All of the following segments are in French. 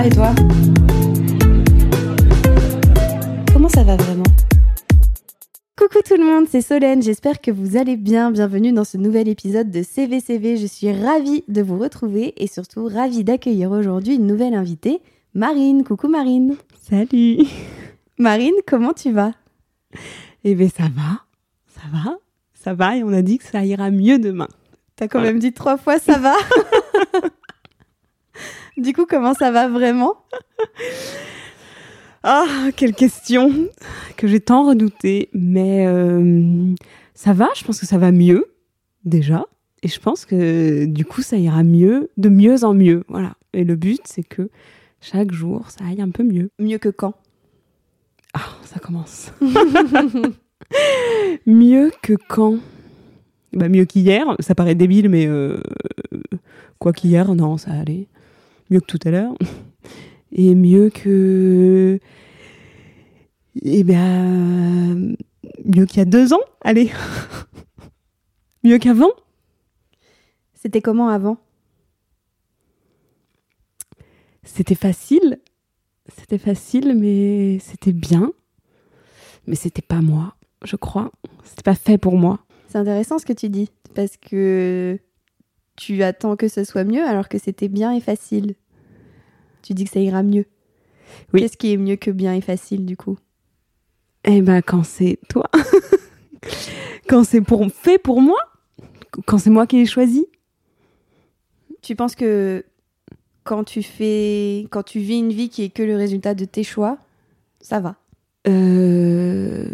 va et toi Comment ça va vraiment Coucou tout le monde, c'est Solène, j'espère que vous allez bien. Bienvenue dans ce nouvel épisode de CVCV. Je suis ravie de vous retrouver et surtout ravie d'accueillir aujourd'hui une nouvelle invitée, Marine. Coucou Marine. Salut. Marine, comment tu vas? Eh bien ça va, ça va, ça va et on a dit que ça ira mieux demain. T'as quand même dit trois fois ça va? Du coup, comment ça va vraiment? Ah, quelle question que j'ai tant redoutée. Mais euh, ça va, je pense que ça va mieux, déjà. Et je pense que du coup, ça ira mieux, de mieux en mieux. Voilà. Et le but, c'est que chaque jour, ça aille un peu mieux. Mieux que quand? Ah, ça commence. mieux que quand? Bah, Mieux qu'hier. Ça paraît débile, mais euh, quoi qu'hier, non, ça allait mieux que tout à l'heure. Et mieux que. Eh bien. Mieux qu'il y a deux ans, allez. mieux qu'avant. C'était comment avant? C'était facile. C'était facile, mais c'était bien. Mais c'était pas moi, je crois. C'était pas fait pour moi. C'est intéressant ce que tu dis, parce que tu attends que ce soit mieux alors que c'était bien et facile. Tu dis que ça ira mieux. Oui. Qu'est-ce qui est mieux que bien et facile du coup? Eh ben quand c'est toi, quand c'est pour fait pour moi, quand c'est moi qui l'ai choisi. Tu penses que quand tu fais, quand tu vis une vie qui est que le résultat de tes choix, ça va? Euh...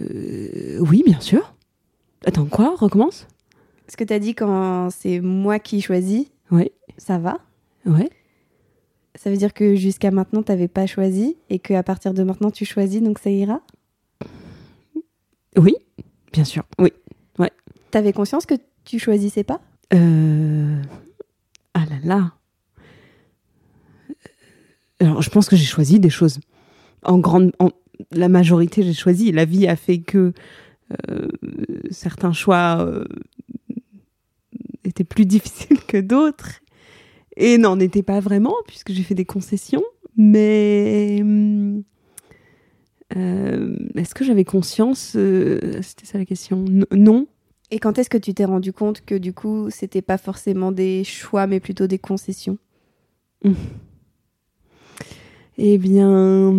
Oui, bien sûr. Attends, quoi? Recommence? Ce que tu as dit quand c'est moi qui choisis, Ouais, ça va? Ouais. Ça veut dire que jusqu'à maintenant, tu n'avais pas choisi et qu'à partir de maintenant, tu choisis, donc ça ira? Oui, bien sûr. Oui. Tu avais conscience que tu choisissais pas? Euh... Ah là là. Alors, je pense que j'ai choisi des choses. En grande, en... la majorité, j'ai choisi. La vie a fait que euh, certains choix euh, étaient plus difficiles que d'autres et n'en étaient pas vraiment puisque j'ai fait des concessions. Mais hum, euh, est-ce que j'avais conscience euh, C'était ça la question. N- non. Et quand est-ce que tu t'es rendu compte que du coup, c'était pas forcément des choix, mais plutôt des concessions? Eh bien,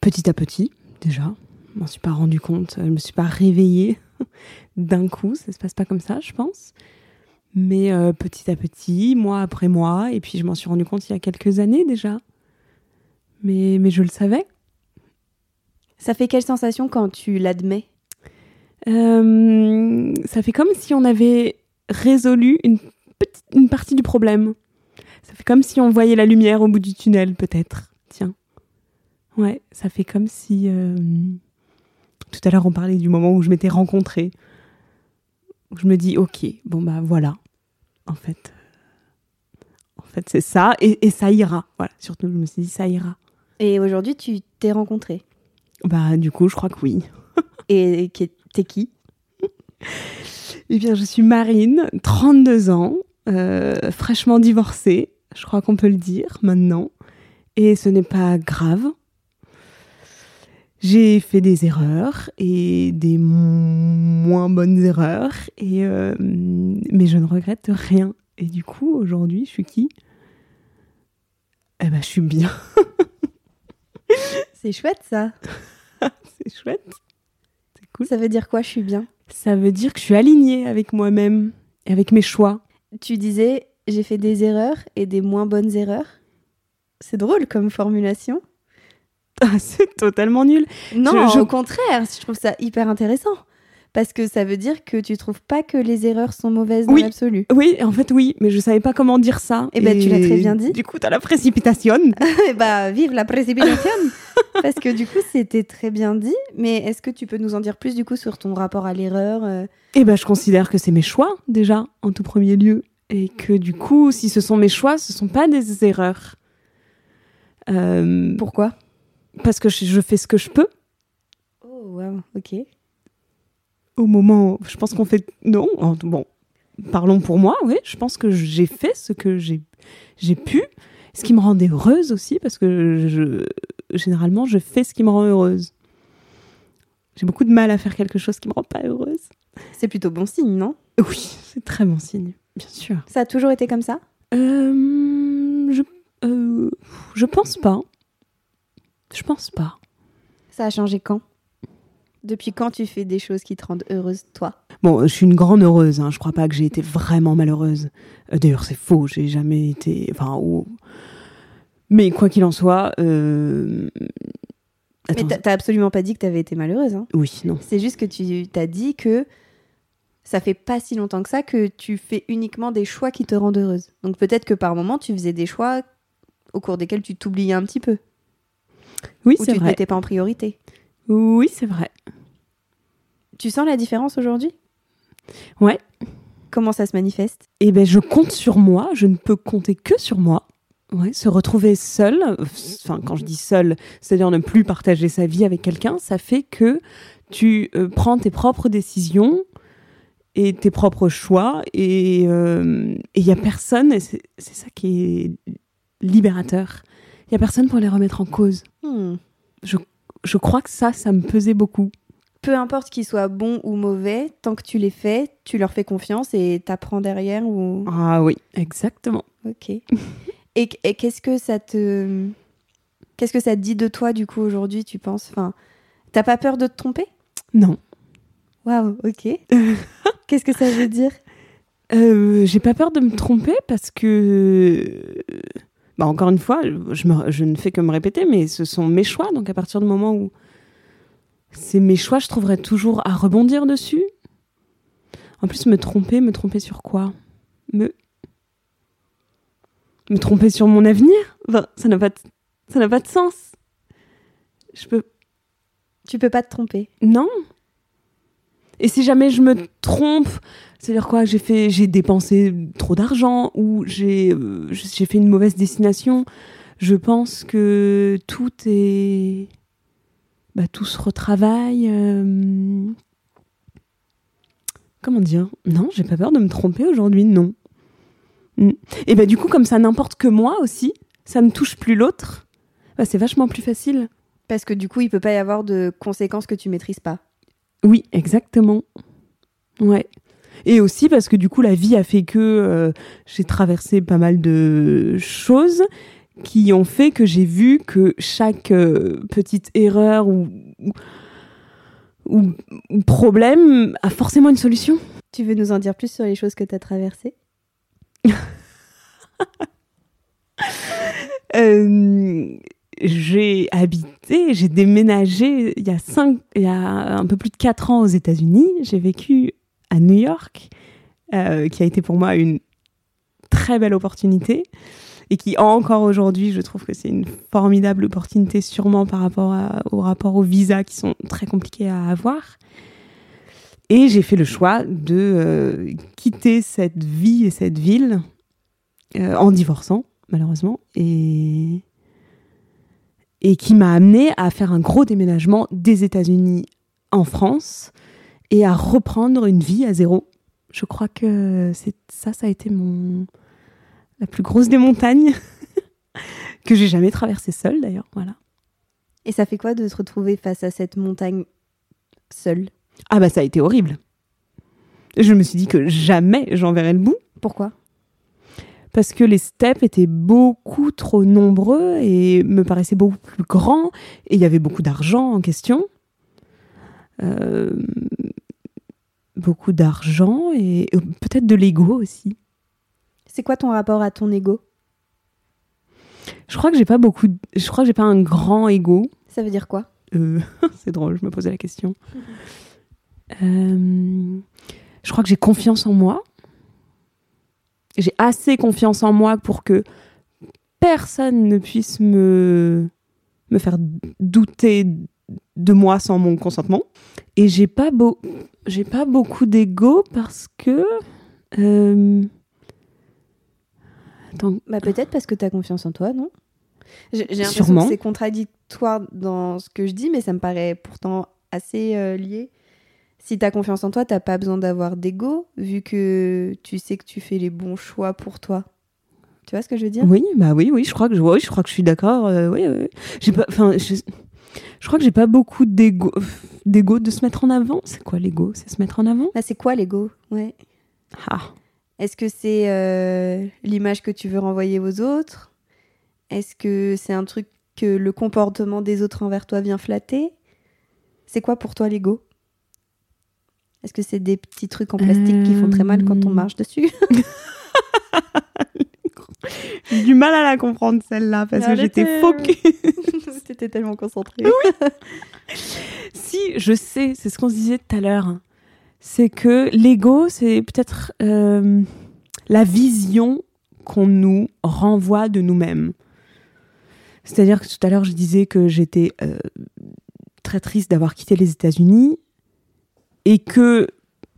petit à petit, déjà. Je m'en suis pas rendu compte, je me suis pas réveillée d'un coup, ça se passe pas comme ça, je pense. Mais euh, petit à petit, mois après mois, et puis je m'en suis rendu compte il y a quelques années déjà. Mais, mais je le savais. Ça fait quelle sensation quand tu l'admets? Euh, ça fait comme si on avait résolu une, petite, une partie du problème. Ça fait comme si on voyait la lumière au bout du tunnel, peut-être. Tiens. Ouais, ça fait comme si. euh, Tout à l'heure, on parlait du moment où je m'étais rencontrée. Je me dis, ok, bon bah voilà. En fait. En fait, c'est ça, et, et ça ira. Voilà, surtout, je me suis dit, ça ira. Et aujourd'hui, tu t'es rencontré. Bah, du coup, je crois que oui. Et qui- t'es qui? Eh bien, je suis Marine, 32 ans, euh, fraîchement divorcée, je crois qu'on peut le dire maintenant, et ce n'est pas grave. J'ai fait des erreurs et des mo- moins bonnes erreurs, et, euh, mais je ne regrette rien. Et du coup, aujourd'hui, je suis qui? Eh ben, je suis bien. C'est chouette ça. C'est chouette. C'est cool. Ça veut dire quoi, je suis bien? Ça veut dire que je suis alignée avec moi-même et avec mes choix. Tu disais, j'ai fait des erreurs et des moins bonnes erreurs. C'est drôle comme formulation. C'est totalement nul. Non, Je- je- au contraire, je trouve ça hyper intéressant. Parce que ça veut dire que tu trouves pas que les erreurs sont mauvaises dans Oui. l'absolu. Oui, en fait, oui, mais je savais pas comment dire ça. Eh ben, tu l'as très bien dit. Du coup, t'as la précipitation. Eh bah, vive la précipitation Parce que du coup, c'était très bien dit. Mais est-ce que tu peux nous en dire plus du coup sur ton rapport à l'erreur euh, Eh ben, je considère que c'est mes choix, déjà, en tout premier lieu. Et que du coup, si ce sont mes choix, ce sont pas des erreurs. Euh, Pourquoi? Parce que je, fais ce que je peux. Oh, wow, ok. Au moment, je pense qu'on fait. Non, bon. parlons pour moi, oui, je pense que j'ai fait ce que j'ai j'ai pu, ce qui me rendait heureuse aussi, parce que je, généralement, je fais ce qui me rend heureuse. J'ai beaucoup de mal à faire quelque chose qui me rend pas heureuse. C'est plutôt bon signe, non? Oui, c'est très bon signe, bien sûr. Ça a toujours été comme ça? Euh, je, euh, je pense pas. Je pense pas. Ça a changé quand? Depuis quand tu fais des choses qui te rendent heureuse, toi? Bon, je suis une grande heureuse. Hein. Je crois pas que j'ai été vraiment malheureuse. Euh, D'ailleurs, c'est faux. J'ai jamais été. Enfin, ou- mais quoi qu'il en soit. Euh... Mais Attends. t'as- t'as absolument pas dit que t'avais été malheureuse. Hein. Oui, non. C'est juste que tu t'as dit que ça fait pas si longtemps que ça que tu fais uniquement des choix qui te rendent heureuse. Donc peut-être que par moment tu faisais des choix au cours desquels tu t'oubliais un petit peu Oui, ou c'est tu vrai. mettais pas en priorité. Oui, c'est vrai. Tu sens la différence aujourd'hui? Ouais. Comment ça se manifeste? Eh ben, je compte sur moi. Je ne peux compter que sur moi. Ouais, se retrouver seul, enfin quand je dis seul, c'est-à-dire ne plus partager sa vie avec quelqu'un, ça fait que tu euh, prends tes propres décisions et tes propres choix et il y a personne, et c'est ça qui est libérateur, il y a personne pour les remettre en cause. Hmm. Je crois que ça, ça me pesait beaucoup. Peu importe qu'ils soient bons ou mauvais, tant que tu les fais, tu leur fais confiance et t'apprends derrière ou. Ah oui, exactement. Ok. et et qu'est-ce que ça te. Qu'est-ce que ça te dit de toi du coup aujourd'hui, tu penses? Enfin, T'as pas peur de te tromper? Non. Waouh, ok. Qu'est-ce que ça veut dire? Euh, j'ai pas peur de me tromper parce que, bah encore une fois, je, me- je ne fais que me répéter, mais ce sont mes choix. Donc à partir du moment où c'est mes choix, je trouverai toujours à rebondir dessus. En plus, me tromper, me tromper sur quoi? Me me tromper sur mon avenir? Enfin, ça n'a pas de, ça n'a pas de sens. Je peux Tu peux pas te tromper. non. Et si jamais je me trompe, c'est-à-dire quoi J'ai fait, j'ai dépensé trop d'argent ou j'ai, euh, j'ai fait une mauvaise destination. Je pense que tout est, bah, tout se retravaille. euh, Comment dire? Non, j'ai pas peur de me tromper aujourd'hui. Non. Mm. Et bah du coup, comme ça n'importe que moi aussi, ça ne touche plus l'autre. Bah, c'est vachement plus facile. Parce que du coup, il peut pas y avoir de conséquences que tu maîtrises pas. Oui, exactement. Ouais. Et aussi parce que du coup, la vie a fait que euh, j'ai traversé pas mal de choses qui ont fait que j'ai vu que chaque euh, petite erreur ou, ou, ou problème a forcément une solution. Tu veux nous en dire plus sur les choses que tu as traversées? Euh, j'ai habité, j'ai déménagé il y a cinq, il y a un peu plus de quatre ans aux États-Unis. J'ai vécu à New York, euh, qui a été pour moi une très belle opportunité et qui encore aujourd'hui, je trouve que c'est une formidable opportunité, sûrement par rapport à- au rapport aux visas qui sont très compliqués à avoir. Et j'ai fait le choix de euh, quitter cette vie et cette ville euh, en divorçant, malheureusement, et, et qui m'a amené à faire un gros déménagement des États-Unis en France et à reprendre une vie à zéro. Je crois que c'est ça, ça a été mon la plus grosse des montagnes que j'ai jamais traversée seule d'ailleurs. Voilà. Et ça fait quoi de se retrouver face à cette montagne seule? Ah bah ça a été horrible. Je me suis dit que jamais j'en verrais le bout Pourquoi? Parce que les steps étaient beaucoup trop nombreux et me paraissaient beaucoup plus grands et il y avait beaucoup d'argent en question. Euh, beaucoup d'argent et euh, peut-être de l'ego aussi. C'est quoi ton rapport à ton ego? Je crois que j'ai pas beaucoup, de- je crois que j'ai pas un grand ego. Ça veut dire quoi? Euh, c'est drôle, je me posais la question. Euh, je crois que j'ai confiance en moi. J'ai assez confiance en moi pour que personne ne puisse me, me faire douter de moi sans mon consentement. Et j'ai pas, beau, j'ai pas beaucoup d'ego parce que. euh, Attends, Bah peut-être parce que tu as confiance en toi, non? J'ai l'impression que c'est contradictoire dans ce que je dis, mais ça me paraît pourtant assez euh, lié. Si t'as confiance en toi, t'as pas besoin d'avoir d'ego, vu que tu sais que tu fais les bons choix pour toi. Tu vois ce que je veux dire? Oui, bah oui, oui, je crois que je, oui, je crois que je suis d'accord. euh, oui, oui. J'ai pas, enfin, je, je crois que j'ai pas beaucoup d'ego, d'ego de se mettre en avant. C'est quoi l'ego? C'est se mettre en avant? Là, c'est quoi l'ego? Ouais. Ah, Est-ce que c'est euh, l'image que tu veux renvoyer aux autres? Est-ce que c'est un truc que le comportement des autres envers toi vient flatter? C'est quoi pour toi l'ego? Est-ce que c'est des petits trucs en plastique qui font très mal quand on Euh. marche dessus j'ai du mal à la comprendre celle-là parce que j'étais focus. T'étais tellement concentrée. Si, je sais, c'est ce qu'on se disait tout à l'heure. C'est que l'ego, c'est peut-être euh, la vision qu'on nous renvoie de nous-mêmes. C'est-à-dire que tout à l'heure, je disais que j'étais euh, très triste d'avoir quitté les États-Unis et que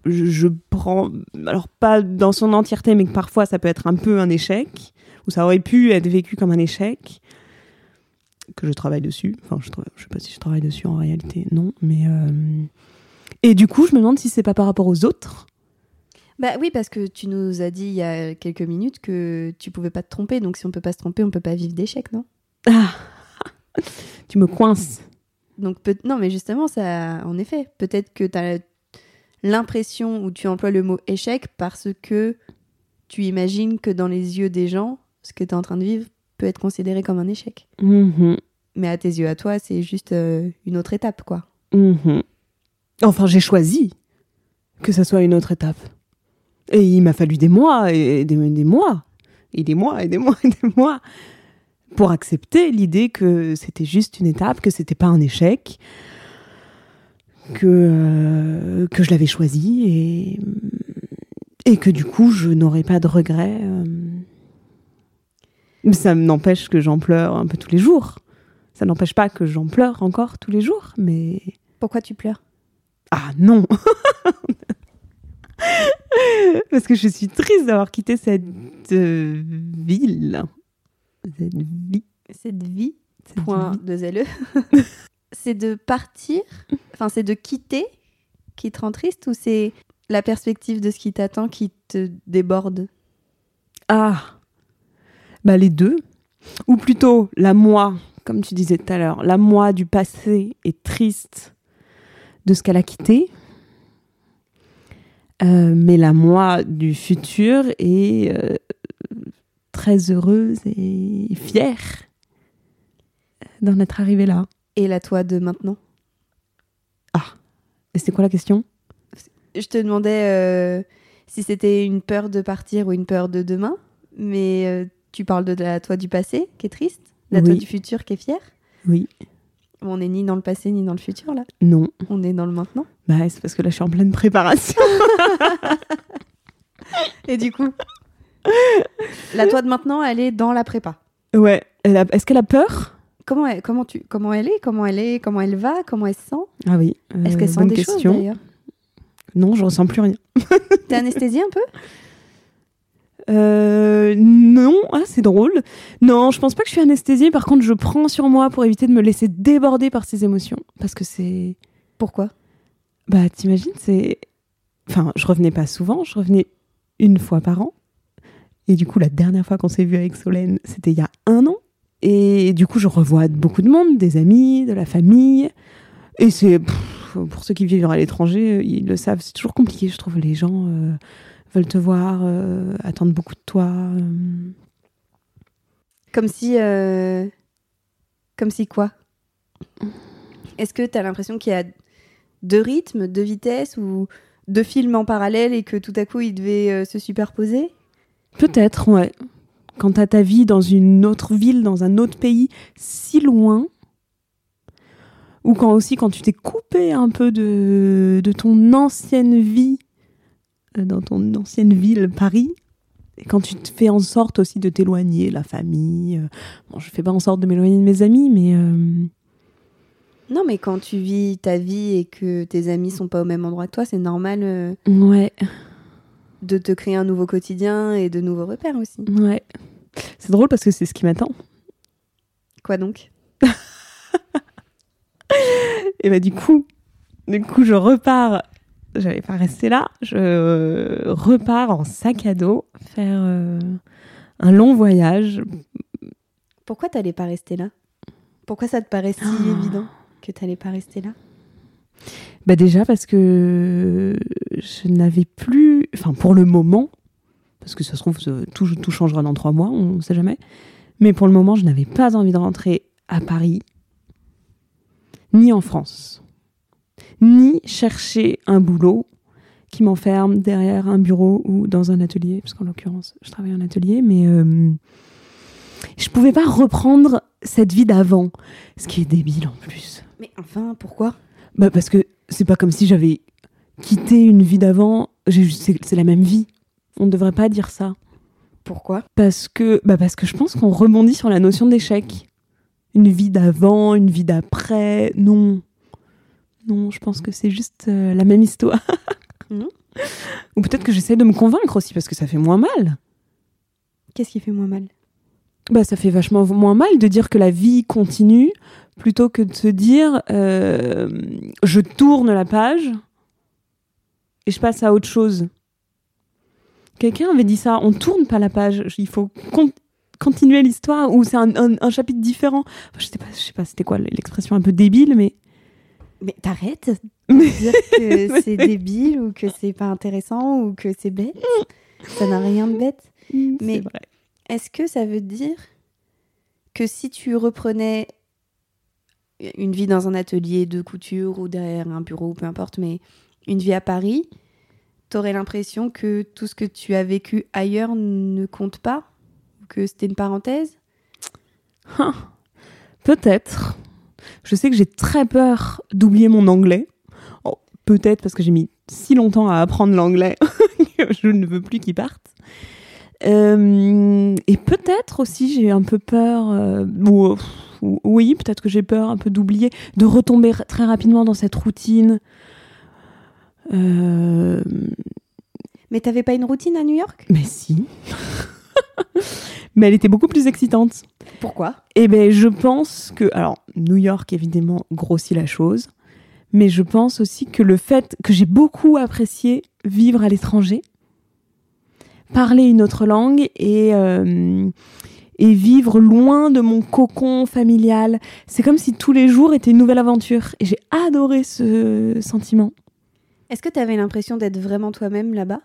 je, prends, alors pas dans son entièreté, mais que parfois ça peut être un peu un échec, ou ça aurait pu être vécu comme un échec, que je travaille dessus. Enfin, je, je sais pas si je travaille dessus en réalité, non, mais. euh, Et du coup, je me demande si c'est pas par rapport aux autres. Bah oui, parce que tu nous as dit il y a quelques minutes que tu pouvais pas te tromper. Donc si on peut pas se tromper, on peut pas vivre d'échecs, non? Ah Tu me coinces. Donc peut- non, mais justement, ça, en effet, peut-être que tu as l'impression ou tu emploies le mot échec parce que tu imagines que dans les yeux des gens, ce que tu es en train de vivre peut être considéré comme un échec. Mhm, Mais à tes yeux, à toi, c'est juste euh, une autre étape, quoi. mhm. Enfin, j'ai choisi que ça soit une autre étape. Et il m'a fallu des mois et des, des mois et des mois et des mois et des mois pour accepter l'idée que c'était juste une étape, que c'était pas un échec, que, euh, que je l'avais choisi et, et que du coup je n'aurais pas de regrets. euh. Ça n'empêche que j'en pleure un peu tous les jours. Ça n'empêche pas que j'en pleure encore tous les jours, mais Pourquoi tu pleures? Ah non Parce que je suis triste d'avoir quitté cette euh, ville. Cette vie. Cette vie, cette point vie. de ZLE, c'est de partir, enfin, c'est de quitter qui te rend triste ou c'est la perspective de ce qui t'attend qui te déborde? Ah Bah les deux. Ou plutôt la moi, comme tu disais tout à l'heure, la moi du passé est triste de ce qu'elle a quitté. Euh, mais la moi du futur est euh, très heureuse et fière d'en être arrivée là. Et la toi de maintenant? Et c'est quoi la question? Je te demandais euh, si c'était une peur de partir ou une peur de demain, mais euh, tu parles de la toi du passé qui est triste, la toi Oui. du futur qui est fière? Oui. On n'est ni dans le passé ni dans le futur là, Non. on est dans le maintenant? Bah, c'est parce que là, je suis en pleine préparation. Et du coup, la toi de maintenant, elle est dans la prépa? ouais. Est-ce qu'elle a peur? Comment elle, comment tu, comment elle est, comment elle est, comment elle va, comment elle se sent? Ah oui. euh, Est-ce qu'elle sent des question. choses d'ailleurs? Non, je ressens plus rien. T'es anesthésiée un peu? Euh, non, ah, c'est drôle. Non, je pense pas que je suis anesthésiée. Par contre, je prends sur moi pour éviter de me laisser déborder par ces émotions. Parce que c'est. Pourquoi? Bah, t'imagines, c'est. Enfin, je revenais pas souvent, je revenais une fois par an. Et du coup, la dernière fois qu'on s'est vu avec Solène, c'était il y a un an. Et du coup, je revois beaucoup de monde, des amis, de la famille. Et c'est. Pour ceux qui vivent à l'étranger, euh, ils le savent, c'est toujours compliqué, je trouve. Les gens euh, veulent te voir, euh, attendent beaucoup de toi. euh. Comme si, comme si quoi? Est-ce que t'as l'impression qu'il y a deux rythmes, deux vitesses ou deux films en parallèle et que tout à coup ils devaient se superposer? Peut-être, ouais. Quand t'as ta vie dans une autre ville, dans un autre pays, si loin, ou quand aussi quand tu t'es coupé un peu de, de ton ancienne vie, euh, dans ton ancienne ville, Paris, et quand tu te fais en sorte aussi de t'éloigner, la famille. euh, bon, je fais pas en sorte de m'éloigner de mes amis, mais euh, Non, mais quand tu vis ta vie et que tes amis sont pas au même endroit que toi, c'est normal euh, ouais, de te créer un nouveau quotidien et de nouveaux repères aussi. ouais. C'est drôle parce que c'est ce qui m'attend. Quoi donc? Et bah du coup, du coup, je repars j'allais pas rester là. Je repars en sac à dos faire euh, un long voyage. Pourquoi t'allais pas rester là? Pourquoi ça te paraît si Ah. évident que t'allais pas rester là? Bah déjà parce que je n'avais plus, enfin pour le moment, parce que ça se trouve tout, tout changera dans trois mois, on ne sait jamais. Mais pour le moment, je n'avais pas envie de rentrer à Paris, ni en France, ni chercher un boulot qui m'enferme derrière un bureau ou dans un atelier, parce qu'en l'occurrence, je travaille en atelier, mais euh, je pouvais pas reprendre cette vie d'avant, ce qui est débile en plus. Mais enfin, pourquoi? Bah parce que c'est pas comme si j'avais quitté une vie d'avant. C'est la même vie. On ne devrait pas dire ça. Pourquoi? Parce que, bah parce que je pense qu'on rebondit sur la notion d'échec. Une vie d'avant, une vie d'après. Non. Non, je pense que c'est juste euh, la même histoire. Ou peut-être que j'essaie de me convaincre aussi parce que ça fait moins mal. Qu'est-ce qui fait moins mal? Bah, ça fait vachement moins mal de dire que la vie continue plutôt que de se dire euh, je tourne la page et je passe à autre chose. Quelqu'un avait dit ça, on tourne pas la page, il faut con- continuer l'histoire ou c'est un, un- un chapitre différent. Enfin, je sais pas, je sais pas c'était quoi l'expression un peu débile, mais Mais t'arrêtes de dire que c'est débile ou que c'est pas intéressant ou que c'est bête. Ça n'a rien de bête. mais Mais- Est-ce que ça veut dire que si tu reprenais une vie dans un atelier de couture ou derrière un bureau, peu importe, mais une vie à Paris, t'aurais l'impression que tout ce que tu as vécu ailleurs ne compte pas? Que c'était une parenthèse? Ah, Peut-être. Je sais que j'ai très peur d'oublier mon anglais. Oh, Peut-être parce que j'ai mis si longtemps à apprendre l'anglais que je ne veux plus qu'il parte. Euh, et peut-être aussi j'ai un peu peur, euh, ou- oui, peut-être que j'ai peur un peu d'oublier, de retomber très rapidement dans cette routine. Euh, Mais t'avais pas une routine à New York? Mais si. mais elle était beaucoup plus excitante. Pourquoi? Eh ben, je pense que, alors, New York évidemment grossit la chose, mais je pense aussi que le fait que j'ai beaucoup apprécié vivre à l'étranger, parler une autre langue et euh, et vivre loin de mon cocon familial, c'est comme si tous les jours étaient une nouvelle aventure. Et j'ai adoré ce sentiment. Est-ce que t'avais l'impression d'être vraiment toi-même là-bas?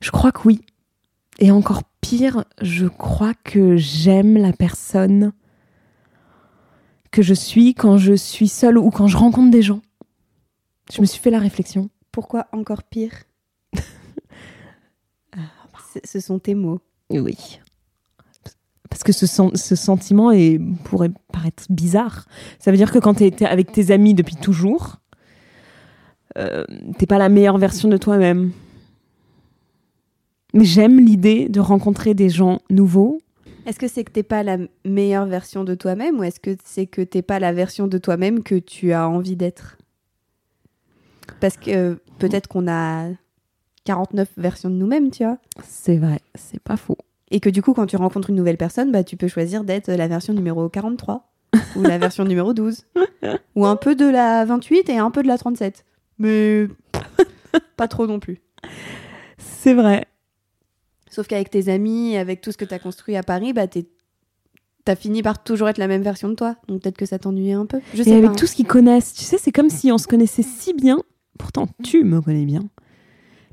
Je crois que oui. Et encore pire, je crois que j'aime la personne que je suis quand je suis seule ou quand je rencontre des gens. Je me suis fait la réflexion. Pourquoi encore pire? Ce sont tes mots. Oui. Parce que ce, sen- ce sentiment est, pourrait paraître bizarre. Ça veut dire que quand tu es avec tes amis depuis toujours, euh, t'es pas la meilleure version de toi-même. Mais j'aime l'idée de rencontrer des gens nouveaux. Est-ce que c'est que t'es pas la meilleure version de toi-même ou est-ce que c'est que t'es pas la version de toi-même que tu as envie d'être? Parce que euh, peut-être qu'on a 49 versions de nous-mêmes, tu vois. C'est vrai, c'est pas faux. Et que du coup, quand tu rencontres une nouvelle personne, bah, tu peux choisir d'être la version numéro 43 ou la version numéro 12. Ou un peu de la 28 et un peu de la 37. Mais pas trop non plus. C'est vrai. Sauf qu'avec tes amis, avec tout ce que tu as construit à Paris, bah, t'es- t'as fini par toujours être la même version de toi. Donc peut-être que ça t'ennuyait un peu. Je sais Et avec hein. tout ce qu'ils connaissent, tu sais, c'est comme si on se connaissait si bien. Pourtant, tu me connais bien.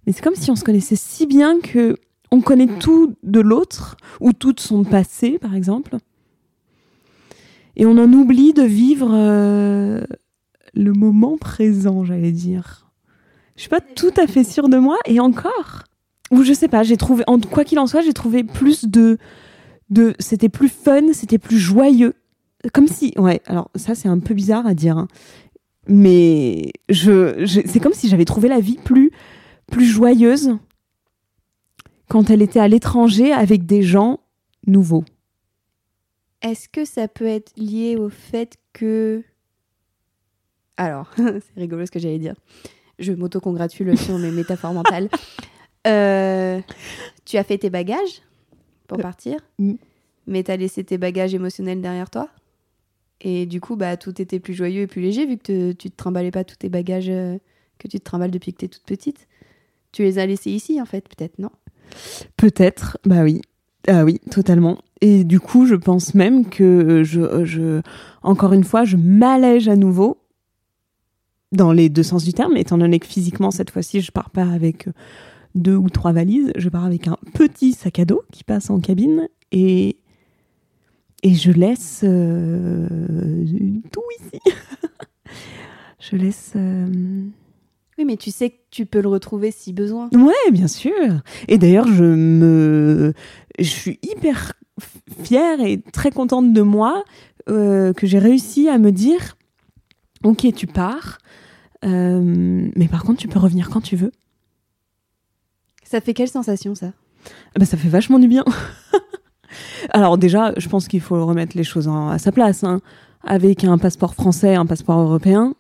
Mais c'est comme si on se connaissait si bien que on connaît tout de l'autre ou tout de son passé, par exemple. Et on en oublie de vivre euh, le moment présent, j'allais dire. Je suis pas tout à fait sûre de moi et encore. Ou je sais pas, j'ai trouvé, en, quoi qu'il en soit, j'ai trouvé plus de, de, c'était plus fun, c'était plus joyeux comme si ouais alors ça c'est un peu bizarre à dire hein. mais je, c'est comme si j'avais trouvé la vie plus plus joyeuse quand elle était à l'étranger avec des gens nouveaux Est-ce que ça peut être lié au fait que. Alors, c'est rigolo ce que j'allais dire. Je m'auto-congratule sur mes métaphores mentales. Euh, tu as fait tes bagages pour partir, mm. mais tu as laissé tes bagages émotionnels derrière toi. Et du coup, bah, tout était plus joyeux et plus léger vu que tu te trimballais pas tous tes bagages euh, que tu te trimbales depuis que tu es toute petite. Tu les as laissés ici, en fait, peut-être, non? Peut-être, bah oui. Ah oui, totalement. Et du coup, je pense même que je, je encore une fois, je m'allège à nouveau dans les deux sens du terme, étant donné que physiquement, cette fois-ci, je pars pas avec deux ou trois valises, je pars avec un petit sac à dos qui passe en cabine et et je laisse euh, tout ici. je laisse. euh, Oui, mais tu sais que tu peux le retrouver si besoin. Ouais, bien sûr. Et d'ailleurs, je me, je suis hyper fière et très contente de moi euh, que j'ai réussi à me dire, ok, tu pars, euh, mais par contre, tu peux revenir quand tu veux. Ça fait quelle sensation, ça? Ah bah, ça fait vachement du bien. Alors déjà, je pense qu'il faut remettre les choses en- à sa place. hein. Avec un passeport français, un passeport européen,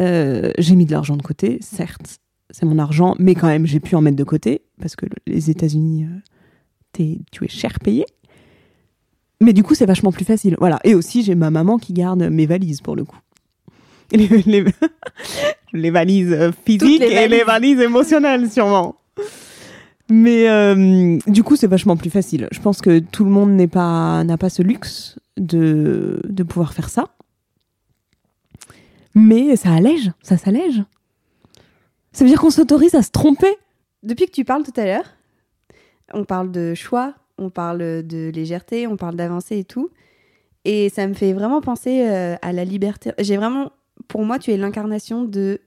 euh, j'ai mis de l'argent de côté, certes, c'est mon argent, mais quand même, j'ai pu en mettre de côté, parce que le- les États-Unis, euh, tu es cher payé. Mais du coup, c'est vachement plus facile. Voilà. Et aussi, j'ai ma maman qui garde mes valises, pour le coup. Les, les- les valises euh, physiques les et les valises. valises émotionnelles, sûrement. Mais euh, du coup, c'est vachement plus facile. Je pense que tout le monde n'est pas n'a pas ce luxe de de pouvoir faire ça. Mais ça allège, ça s'allège. Ça veut dire qu'on s'autorise à se tromper. Depuis que tu parles tout à l'heure, on parle de choix, on parle de légèreté, on parle d'avancée et tout. Et ça me fait vraiment penser euh, à la liberté. J'ai vraiment, pour moi, tu es l'incarnation de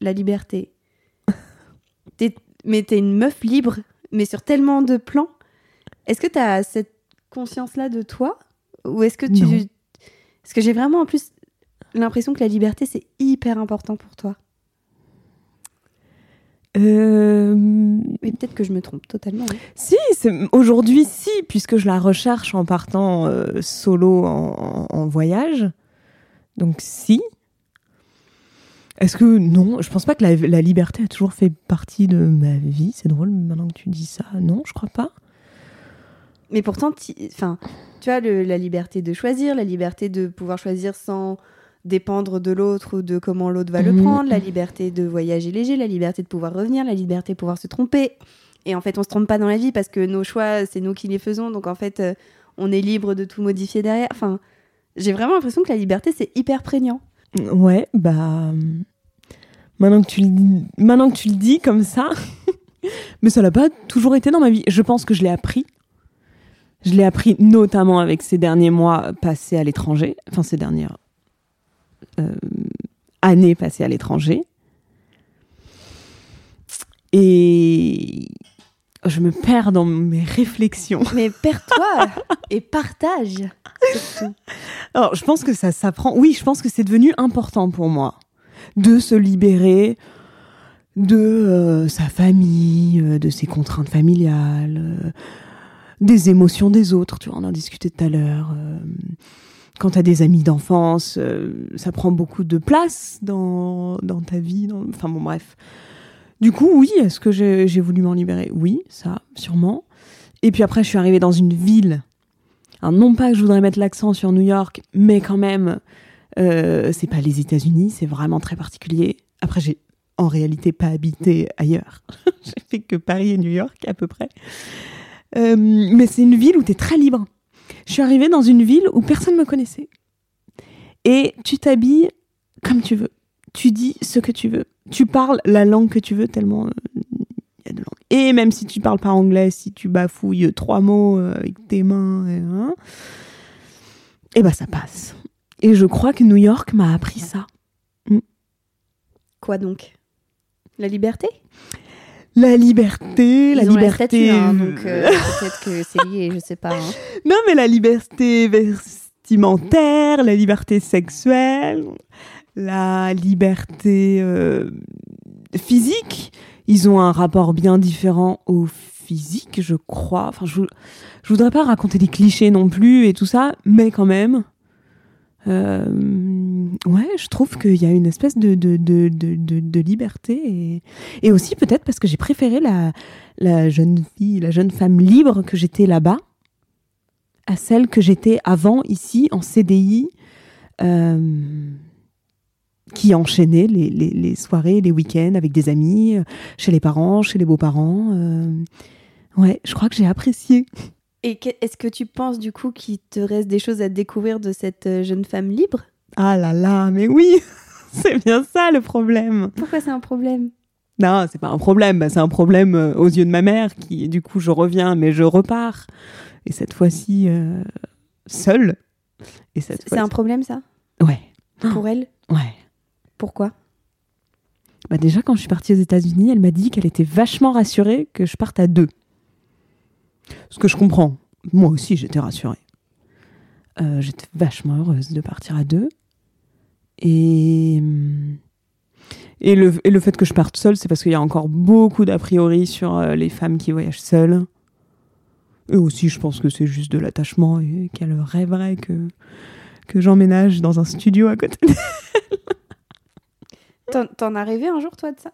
la liberté. T'es- mais t'es une meuf libre, mais sur tellement de plans. Est-ce que tu as cette conscience-là de toi? Ou est-ce que tu. Parce que j'ai vraiment en plus l'impression que la liberté, c'est hyper important pour toi. Euh, Mais peut-être que je me trompe totalement. hein. si, c'est- aujourd'hui, si, puisque je la recherche en partant euh, solo en, voyage. Donc, si. Est-ce que non? Je pense pas que la, la liberté a toujours fait partie de ma vie. C'est drôle maintenant que tu dis ça. Non, je crois pas. Mais pourtant, enfin, tu as le- la liberté de choisir, la liberté de pouvoir choisir sans dépendre de l'autre ou de comment l'autre va le Mhm. prendre, la liberté de voyager léger, la liberté de pouvoir revenir, la liberté de pouvoir se tromper. Et en fait, on se trompe pas dans la vie parce que nos choix, c'est nous qui les faisons. Donc en fait, euh, on est libre de tout modifier derrière. Enfin, j'ai vraiment l'impression que la liberté, c'est hyper prégnant. Ouais, bah. Maintenant que tu le dis, maintenant que tu le dis comme ça, mais ça n'a pas toujours été dans ma vie. Je pense que je l'ai appris. Je l'ai appris notamment avec ces derniers mois passés à l'étranger, enfin ces dernières années passées à l'étranger. Et je me perds dans mes réflexions. Mais perds-toi et partage. Alors, je pense que ça s'apprend. Oui, je pense que c'est devenu important pour moi de se libérer de euh, sa famille, euh, de ses contraintes familiales, euh, des émotions des autres. Tu vois, on en discutait tout à l'heure. euh, quand tu as des amis d'enfance, euh, ça prend beaucoup de place dans, dans ta vie. dans- Enfin bon, bref. Du coup, oui, est-ce que j'ai voulu m'en libérer? Oui, ça, sûrement. Et puis après, je suis arrivée dans une ville alors, non pas que je voudrais mettre l'accent sur New York, mais quand même, euh, c'est pas les États-Unis, c'est vraiment très particulier. Après, j'ai en réalité pas habité ailleurs. j'ai fait que Paris et New York à peu près. Euh, mais c'est une ville où tu es très libre. Je suis arrivée dans une ville où personne me connaissait. Et tu t'habilles comme tu veux. Tu dis ce que tu veux. Tu parles la langue que tu veux tellement euh, il y a de langues. Et même si tu parles pas anglais, si tu bafouilles trois mots euh, avec tes mains, et, hein, eh ben ça passe. Et je crois que New York m'a appris ça. Quoi donc? La liberté? La liberté, la Ils ont liberté. statue, hein, donc euh, peut-être que c'est lié, je sais pas. hein. Non, mais la liberté vestimentaire, la liberté sexuelle, la liberté euh, physique, ils ont un rapport bien différent au physique, je crois. Enfin, je, je voudrais pas raconter des clichés non plus et tout ça, mais quand même. euh, ouais, je trouve qu'il y a une espèce de, de, de, de, de, liberté. Et, et aussi peut-être parce que j'ai préféré la, la jeune fille, la jeune femme libre que j'étais là-bas à celle que j'étais avant ici en CDI euh, qui enchaînait les, les, les soirées, les week-ends avec des amis, euh, chez les parents, chez les beaux-parents. euh. ouais, je crois que j'ai apprécié. Et est-ce que tu penses du coup qu'il te reste des choses à découvrir de cette euh, jeune femme libre? Ah là là, mais oui, c'est bien ça le problème. Pourquoi c'est un problème? Non, c'est pas un problème, bah, c'est un problème euh, aux yeux de ma mère qui, du coup, je reviens, mais je repars. Et cette fois-ci, euh, seule. Et cette C'est un problème ça? Ouais, pour elle? Ouais. Pourquoi? Bah déjà, quand je suis partie aux États-Unis, elle m'a dit qu'elle était vachement rassurée que je parte à deux. Ce que je comprends. Moi aussi, j'étais rassurée. Euh, j'étais vachement heureuse de partir à deux. Et, et, le, et le fait que je parte seule, c'est parce qu'il y a encore beaucoup d'a priori sur euh, les femmes qui voyagent seules. Et aussi, je pense que c'est juste de l'attachement et qu'elle rêverait que, que j'emménage dans un studio à côté T'en- T'en as rêvé un jour toi de ça?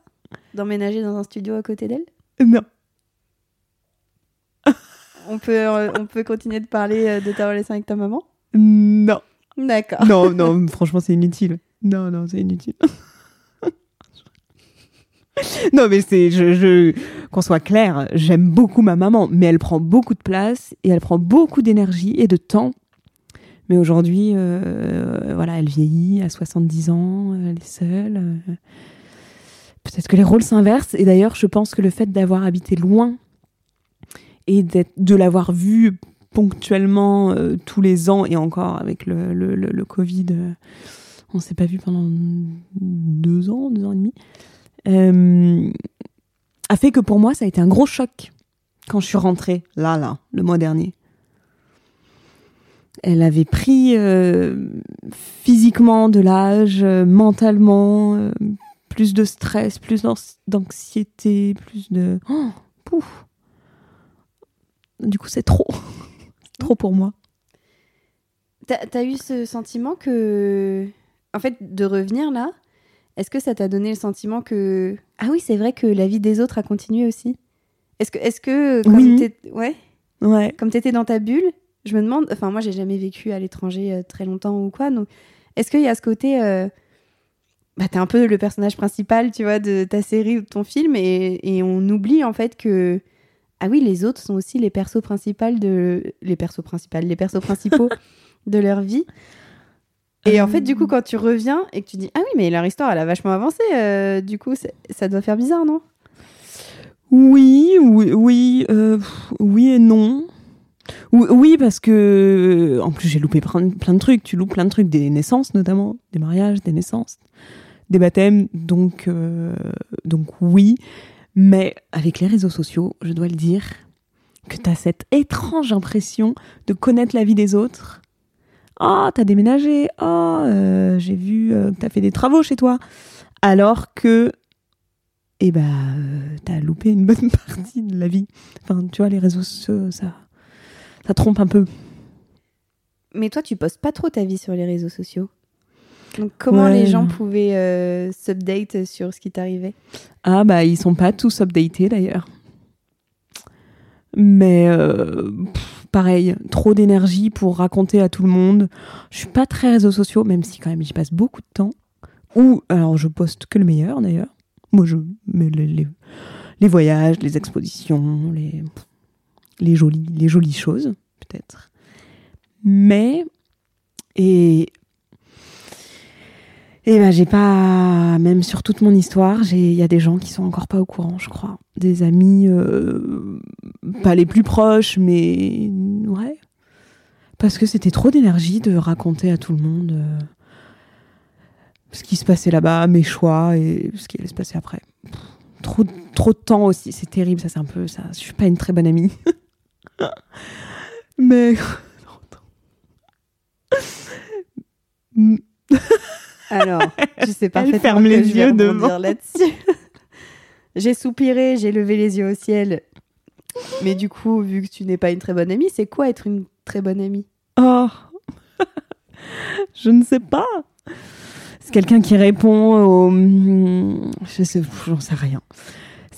D'emménager dans un studio à côté d'elle Non. on peut, euh, on peut continuer de parler euh, de ta relation avec ta maman? Non. D'accord. Non, non, franchement, c'est inutile. Non, non, c'est inutile. non, mais c'est, je, qu'on soit clair, j'aime beaucoup ma maman, mais elle prend beaucoup de place et elle prend beaucoup d'énergie et de temps. Mais aujourd'hui, euh, voilà, elle vieillit à 70 ans, elle est seule. Peut-être que les rôles s'inversent. Et d'ailleurs, je pense que le fait d'avoir habité loin et de l'avoir vue ponctuellement euh, tous les ans et encore avec le, le, le, Covid, euh, on s'est pas vu pendant deux ans, deux ans et demi, euh, a fait que pour moi ça a été un gros choc quand je suis rentrée là là le mois dernier. Elle avait pris euh, physiquement de l'âge, mentalement, plus de stress, plus d'anx- d'anxiété, plus de oh, pouf. Du coup, c'est trop. Trop pour moi. T'as as eu ce sentiment que. En fait, de revenir là, est-ce que ça t'a donné le sentiment que. Ah oui, c'est vrai que la vie des autres a continué aussi? Est-ce que. Est-ce que. Comme Oui. Ouais. Ouais. Comme t'étais dans ta bulle, je me demande. Enfin, moi, j'ai jamais vécu à l'étranger euh, très longtemps ou quoi. Donc, est-ce qu'il y a ce côté. euh, Bah, t'es un peu le personnage principal, tu vois, de ta série ou de ton film, et, et on oublie en fait que. Ah oui, les autres sont aussi les persos principaux de. Les persos principaux, les persos principaux de leur vie. Et en fait, du coup, quand tu reviens et que tu dis Ah oui, mais leur histoire, elle a vachement avancé, euh, du coup, ça doit faire bizarre, non? Oui, oui, oui, euh, oui et non. Oui, oui, parce que en plus j'ai loupé plein, plein de trucs. Tu loupes plein de trucs, des naissances notamment, des mariages, des naissances, des baptêmes. Donc, euh, donc oui. Mais avec les réseaux sociaux, je dois le dire, que tu as cette étrange impression de connaître la vie des autres. Oh, t'as déménagé. Oh, j'ai vu euh, que t'as fait des travaux chez toi. Alors que et bah, euh, t'as loupé une bonne partie de la vie. Enfin, tu vois, les réseaux sociaux, ça, ça trompe un peu. Mais toi, tu postes pas trop ta vie sur les réseaux sociaux. Donc, comment Ouais. les gens pouvaient euh, s'update sur ce qui t'arrivait? Ah, bah, ils sont pas tous updatés d'ailleurs. Mais euh, pff, pareil, trop d'énergie pour raconter à tout le monde. Je suis pas très réseaux sociaux, même si quand même j'y passe beaucoup de temps. Ou, alors je poste que le meilleur d'ailleurs. Moi, je mets les, les, les voyages, les expositions, les, les, jolies, les jolies choses, peut-être. Mais, et. Et ben, j'ai pas. Même sur toute mon histoire, il y a des gens qui sont encore pas au courant, je crois. Des amis, euh, pas les plus proches, mais. Ouais. Parce que c'était trop d'énergie de raconter à tout le monde euh, ce qui se passait là-bas, mes choix et ce qui allait se passer après. Trop, trop de temps aussi, c'est terrible, ça c'est un peu ça. Je suis pas une très bonne amie. mais. Alors, je sais parfaitement ferme que les yeux devant. là-dessus. j'ai soupiré, j'ai levé les yeux au ciel. Mais du coup, vu que tu n'es pas une très bonne amie, c'est quoi être une très bonne amie? Oh Je ne sais pas. C'est quelqu'un qui répond au. Je sais, j'en sais rien.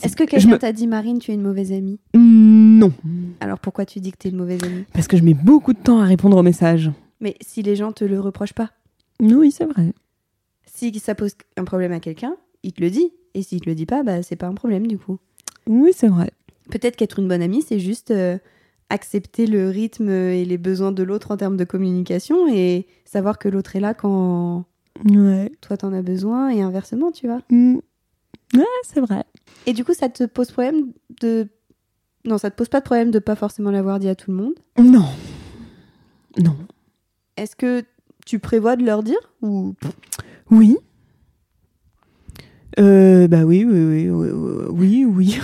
Est-ce que quelqu'un me- t'a dit Marine, tu es une mauvaise amie? Non. Alors pourquoi tu dis que tu es une mauvaise amie? Parce que je mets beaucoup de temps à répondre aux messages. Mais si les gens te le reprochent pas? Oui, c'est vrai. Si ça pose un problème à quelqu'un, il te le dit. Et s'il te le dit pas, bah c'est pas un problème du coup. Oui, c'est vrai. Peut-être qu'être une bonne amie, c'est juste euh, accepter le rythme et les besoins de l'autre en termes de communication et savoir que l'autre est là quand Ouais. toi t'en as besoin et inversement, tu vois. Mm. Ouais, c'est vrai. Et du coup, ça te pose problème de. Non, ça te pose pas de problème de pas forcément l'avoir dit à tout le monde? Non. Non. Est-ce que tu prévois de leur dire ou? Oui. Euh, bah oui, oui, oui, oui, oui,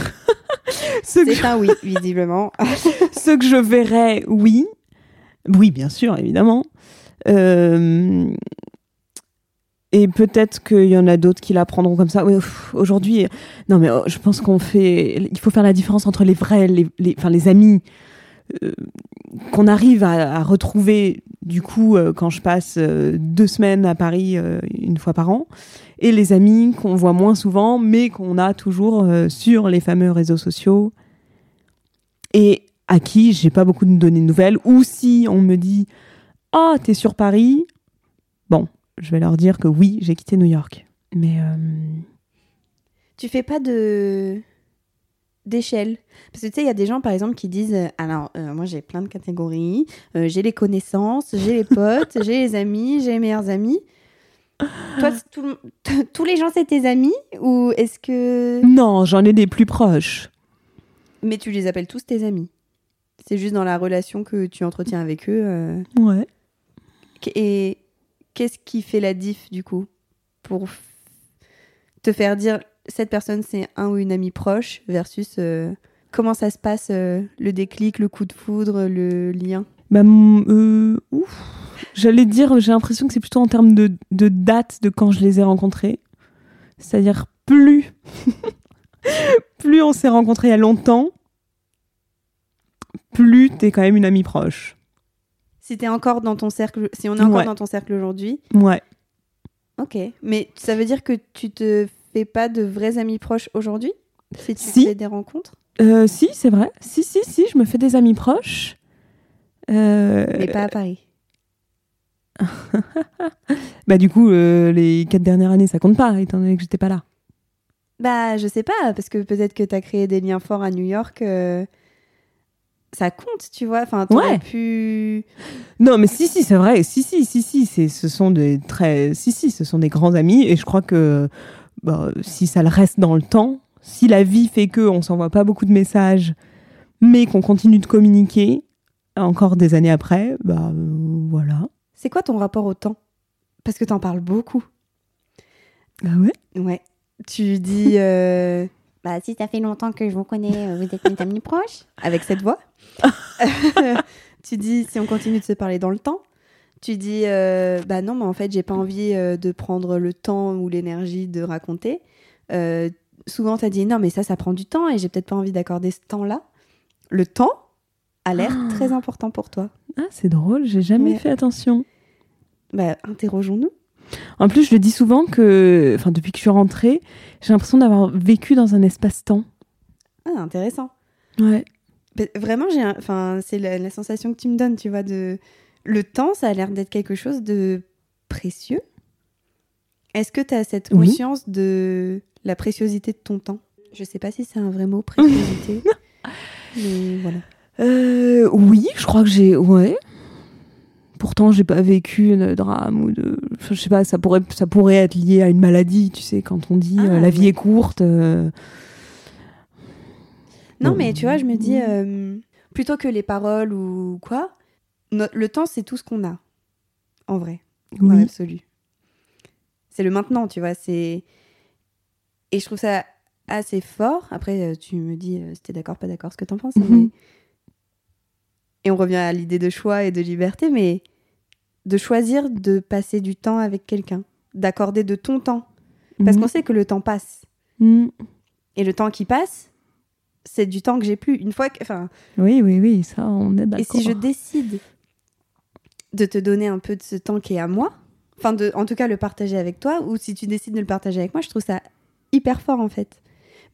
ce, c'est un oui, visiblement. ce que je verrais, oui. Oui, bien sûr, évidemment. Euh, et peut-être qu'il y en a d'autres qui l'apprendront comme ça. Ouais, Aujourd'hui, non, mais oh, je pense qu'on fait. Il faut faire la différence entre les vrais, les, les, enfin, les amis euh, qu'on arrive à, retrouver, du coup, euh, quand je passe euh, deux semaines à Paris euh, une fois par an, et les amis qu'on voit moins souvent, mais qu'on a toujours sur les fameux réseaux sociaux, et à qui j'ai pas beaucoup de données de nouvelles, ou si on me dit Ah, t'es sur Paris, bon, je vais leur dire que oui, j'ai quitté New York. Mais tu fais pas de d'échelle. Parce que tu sais il y a des gens par exemple qui disent euh, alors euh, moi j'ai plein de catégories. Euh, j'ai les connaissances j'ai les potes j'ai les amis j'ai les meilleurs amis. Toi tout tous les gens c'est tes amis ou est-ce que non, j'en ai des plus proches. mais tu les appelles tous tes amis. C'est juste dans la relation que tu entretiens avec eux Ouais. Et qu'est-ce qui fait la diff du coup pour te faire dire cette personne c'est un ou une amie proche versus euh, comment ça se passe euh, le déclic, le coup de foudre, le lien? Bah, euh. J'allais dire, j'ai l'impression que c'est plutôt en termes de, de date de quand je les ai rencontrés. C'est-à-dire, plus, plus on s'est rencontrés il y a longtemps, plus t'es quand même une amie proche. Si t'es encore dans ton cercle, si on est encore Ouais. dans ton cercle aujourd'hui, Ouais. ok. Mais ça veut dire que tu te fais pas de vrais amis proches aujourd'hui Si tu Si. fais des rencontres Euh, si, c'est vrai. Si, si, si, je me fais des amis proches. Euh, Mais pas à Paris. Bah, du coup, euh, les quatre dernières années, ça compte pas, étant donné que j'étais pas là. Bah, je sais pas, parce que peut-être que t'as créé des liens forts à New York. euh, Ça compte, tu vois. Enfin, t'aurais Ouais. pu. Non, mais si, si, c'est vrai. Si, si, si, si, c'est, ce sont des très, si, si, ce sont des grands amis. Et je crois que bah, si ça le reste dans le temps, si la vie fait que on s'envoie pas beaucoup de messages, mais qu'on continue de communiquer encore des années après, bah euh, voilà. C'est quoi ton rapport au temps? Parce que t'en parles beaucoup. Ah ouais. Ouais. Tu dis. euh, Bah, si ça fait longtemps que je vous connais, euh, vous êtes mes amis proches. Avec cette voix. tu dis, si on continue de se parler dans le temps. Tu dis, euh, bah non, mais en fait, j'ai pas envie euh, de prendre le temps ou l'énergie de raconter. Euh, souvent, t'as dit, non, mais ça, ça prend du temps et j'ai peut-être pas envie d'accorder ce temps-là. Le temps a l'air Ah. très important pour toi. Ah, c'est drôle. J'ai jamais Ouais. fait attention. Bah, interrogeons-nous. En plus, je le dis souvent que, enfin, depuis que je suis rentrée, j'ai l'impression d'avoir vécu dans un espace-temps. Ah, intéressant. Ouais. Bah, Vraiment, j'ai, enfin, c'est la, la sensation que tu me donnes, tu vois, de le temps, ça a l'air d'être quelque chose de précieux. Est-ce que tu as cette Oui. conscience de la préciosité de ton temps? Je sais pas si c'est un vrai mot, préciosité. mais voilà. Euh, oui, je crois que j'ai. Ouais. Pourtant, j'ai pas vécu de drame ou de. je sais pas, ça pourrait, ça pourrait être lié à une maladie, tu sais, quand on dit Ah, euh, la vie ouais. est courte. euh, Non, Non. mais tu vois, je me dis, plutôt que les paroles ou quoi, no- le temps, c'est tout ce qu'on a, en vrai. Oui. l'absolu. C'est le maintenant, tu vois. C'est et je trouve ça assez fort. Après, euh, tu me dis euh, si t'es d'accord, pas d'accord, ce que t'en penses. Mhm. mais- Et on revient à l'idée de choix et de liberté, mais de choisir de passer du temps avec quelqu'un, d'accorder de ton temps, parce Mhm. qu'on sait que le temps passe. Mhm. Et le temps qui passe, c'est du temps que j'ai plus. Une fois que, enfin, Oui, oui, oui, ça, on est d'accord. Et si je décide de te donner un peu de ce temps qui est à moi, enfin, de, en tout cas, le partager avec toi, ou si tu décides de le partager avec moi, je trouve ça hyper fort en fait.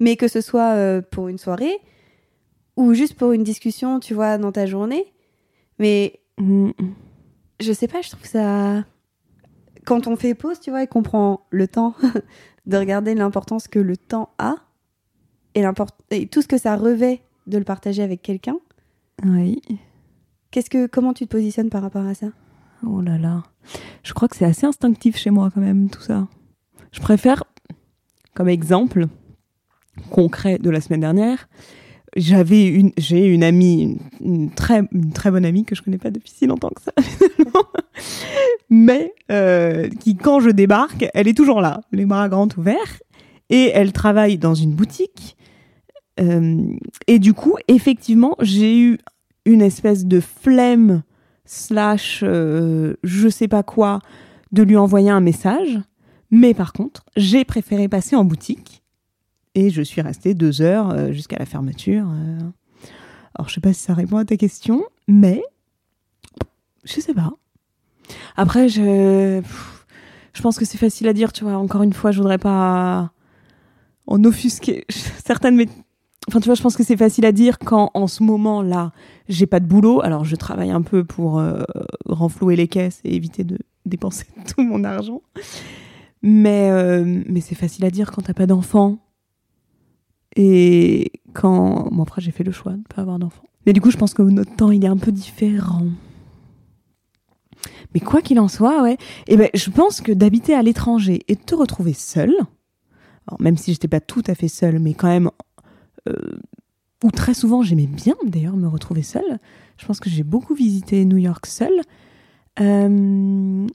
Mais que ce soit euh, pour une soirée ou juste pour une discussion, tu vois, dans ta journée. Mais je sais pas, je trouve ça quand on fait pause, tu vois, et qu'on prend le temps de regarder l'importance que le temps a et, et tout ce que ça revêt de le partager avec quelqu'un. Oui. Qu'est-ce que, comment tu te positionnes par rapport à ça? Oh là là. Je crois que c'est assez instinctif chez moi quand même, tout ça. Je préfère, comme exemple concret de la semaine dernière, j'avais une, j'ai une amie, une, très, une très bonne amie que je connais pas depuis si longtemps que ça, mais euh, qui, quand je débarque, elle est toujours là, les bras grands ouverts, et elle travaille dans une boutique. Euh, et du coup, effectivement, j'ai eu une espèce de flemme slash euh, je sais pas quoi de lui envoyer un message. Mais par contre, j'ai préféré passer en boutique et je suis restée deux heures euh, jusqu'à la fermeture. Euh. Alors, je sais pas si ça répond à ta question, mais je sais pas. Après, je, je pense que c'est facile à dire, tu vois. Encore une fois, je voudrais pas en offusquer certaines. Enfin, tu vois, je pense que c'est facile à dire quand, en ce moment-là, j'ai pas de boulot. Alors, je travaille un peu pour euh, renflouer les caisses et éviter de dépenser tout mon argent. Mais, mais c'est facile à dire quand t'as pas d'enfant et quand. Bon, après, j'ai fait le choix de pas avoir d'enfant. Mais du coup, je pense que notre temps, il est un peu différent. Mais quoi qu'il en soit, ouais. Et eh ben, je pense que d'habiter à l'étranger et de te retrouver seule, alors même si j'étais pas tout à fait seule, mais quand même, euh, ou très souvent, j'aimais bien d'ailleurs me retrouver seule. Je pense que j'ai beaucoup visité New York seule. Euh,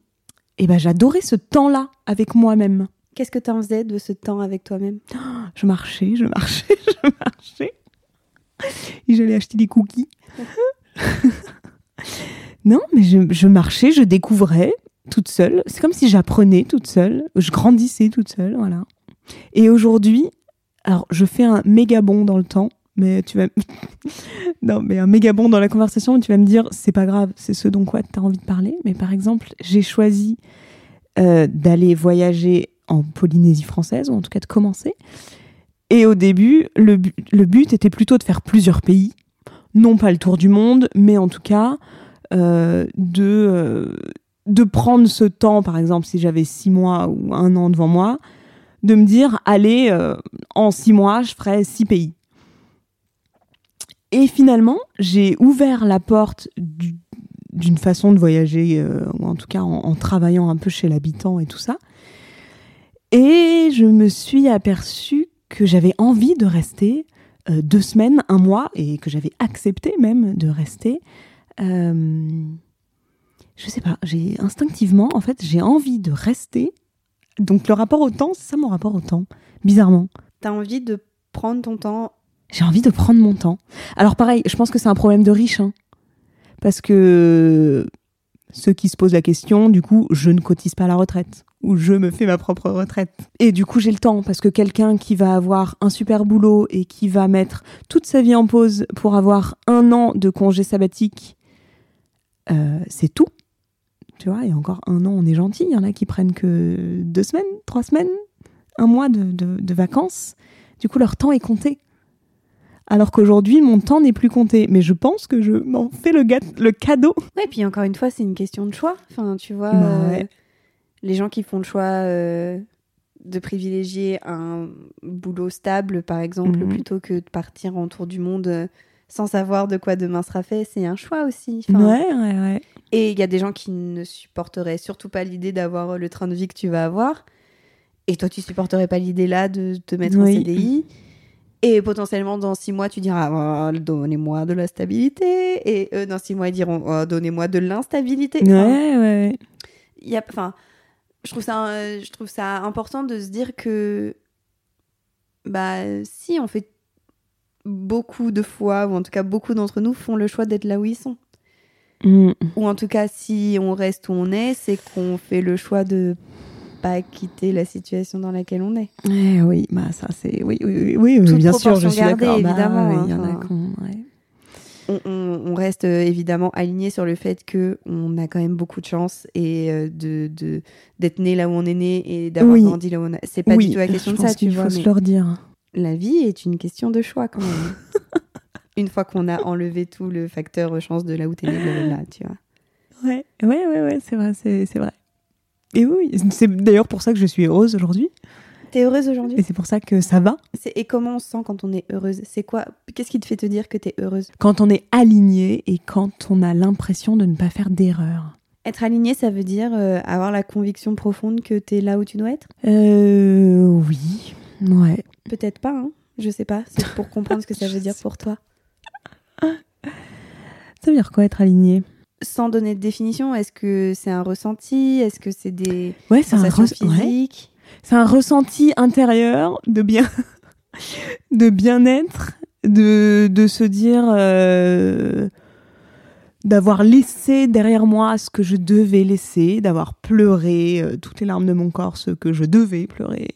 et ben, j'adorais ce temps-là avec moi-même. Qu'est-ce que tu en faisais de ce temps avec toi-même? Je marchais, je marchais, je marchais. Et j'allais acheter des cookies. non, mais je, marchais, je découvrais toute seule. C'est comme si j'apprenais toute seule. Je grandissais toute seule, voilà. Et aujourd'hui, alors je fais un méga bond dans le temps, mais tu vas. non, mais un méga bond dans la conversation, tu vas me dire, c'est pas grave, c'est ce dont quoi tu as envie de parler. Mais par exemple, j'ai choisi euh, d'aller voyager en Polynésie française, ou en tout cas de commencer. Et au début, le, but était plutôt de faire plusieurs pays, non pas le tour du monde, mais en tout cas euh, de, euh, de prendre ce temps, par exemple, si j'avais six mois ou un an devant moi, de me dire, allez, en six mois, je ferai six pays. Et finalement, j'ai ouvert la porte d'une façon de voyager, ou en tout cas en, en travaillant un peu chez l'habitant et tout ça, et je me suis aperçue que j'avais envie de rester euh, deux semaines, un mois, et que j'avais accepté même de rester. Euh, je sais pas, j'ai instinctivement, en fait, j'ai envie de rester. Donc le rapport au temps, c'est ça mon rapport au temps, bizarrement. T'as envie de prendre ton temps J'ai envie de prendre mon temps. Alors pareil, je pense que c'est un problème de riche, hein, parce que ceux qui se posent la question, du coup, je ne cotise pas la retraite ou je me fais ma propre retraite. Et du coup, j'ai le temps parce que quelqu'un qui va avoir un super boulot et qui va mettre toute sa vie en pause pour avoir un an de congé sabbatique, euh, c'est tout. Tu vois, et encore un an, on est gentil. Il y en a qui prennent que deux semaines, trois semaines, un mois de, de vacances. Du coup, leur temps est compté alors qu'aujourd'hui, mon temps n'est plus compté. Mais je pense que je m'en fais le, le cadeau. Ouais, puis encore une fois, c'est une question de choix. Enfin, tu vois, bah euh, les gens qui font le choix euh, de privilégier un boulot stable, par exemple, mhm. plutôt que de partir en tour du monde euh, sans savoir de quoi demain sera fait, c'est un choix aussi. ouais, ouais, ouais. Et il y a des gens qui ne supporteraient surtout pas l'idée d'avoir le train de vie que tu vas avoir. Et toi, tu supporterais pas l'idée là de te mettre en CDI. Et potentiellement, dans six mois, tu diras oh, donnez-moi de la stabilité. Et eux, dans six mois, ils diront oh, donnez-moi de l'instabilité. ouais, ouais. Y a, enfin, je trouve, ça, je trouve ça important de se dire que bah, si on fait beaucoup de fois, ou en tout cas beaucoup d'entre nous font le choix d'être là où ils sont. Mm. Ou en tout cas, si on reste où on est, c'est qu'on fait le choix de pas quitter la situation dans laquelle on est. Eh oui, bah ça c'est oui oui oui, bien sûr, je suis d'accord. Évidemment, il y en a on, reste euh, évidemment aligné sur le fait que on a quand même beaucoup de chance et euh, de d'être né là où on est né et d'avoir grandi là où on a. C'est pas du tout la question de ça, tu vois. Il faut se leur dire. La vie est une question de choix quand même. une fois qu'on a enlevé tout le facteur chance de là où t'es né, là, tu vois. Ouais, ouais, ouais, ouais c'est vrai, c'est vrai. Et oui, c'est d'ailleurs pour ça que je suis heureuse aujourd'hui. T'es heureuse aujourd'hui Et c'est pour ça que ça va. Et comment on se sent quand on est heureuse? C'est quoi Qu'est-ce qui te fait te dire que t'es heureuse? Quand on est aligné et quand on a l'impression de ne pas faire d'erreur. Être alignée, ça veut dire euh, avoir la conviction profonde que t'es là où tu dois être? Euh, oui, ouais. Peut-être pas, hein Je sais pas. C'est pour comprendre ce que ça veut dire pour toi. Ça veut dire quoi être aligné? Sans donner de définition, est-ce que c'est un ressenti? Est-ce que c'est des Ouais, c'est un, ouais. physiques? C'est un ressenti intérieur de bien, de bien-être, de, de se dire euh, d'avoir laissé derrière moi ce que je devais laisser, d'avoir pleuré euh, toutes les larmes de mon corps, ce que je devais pleurer,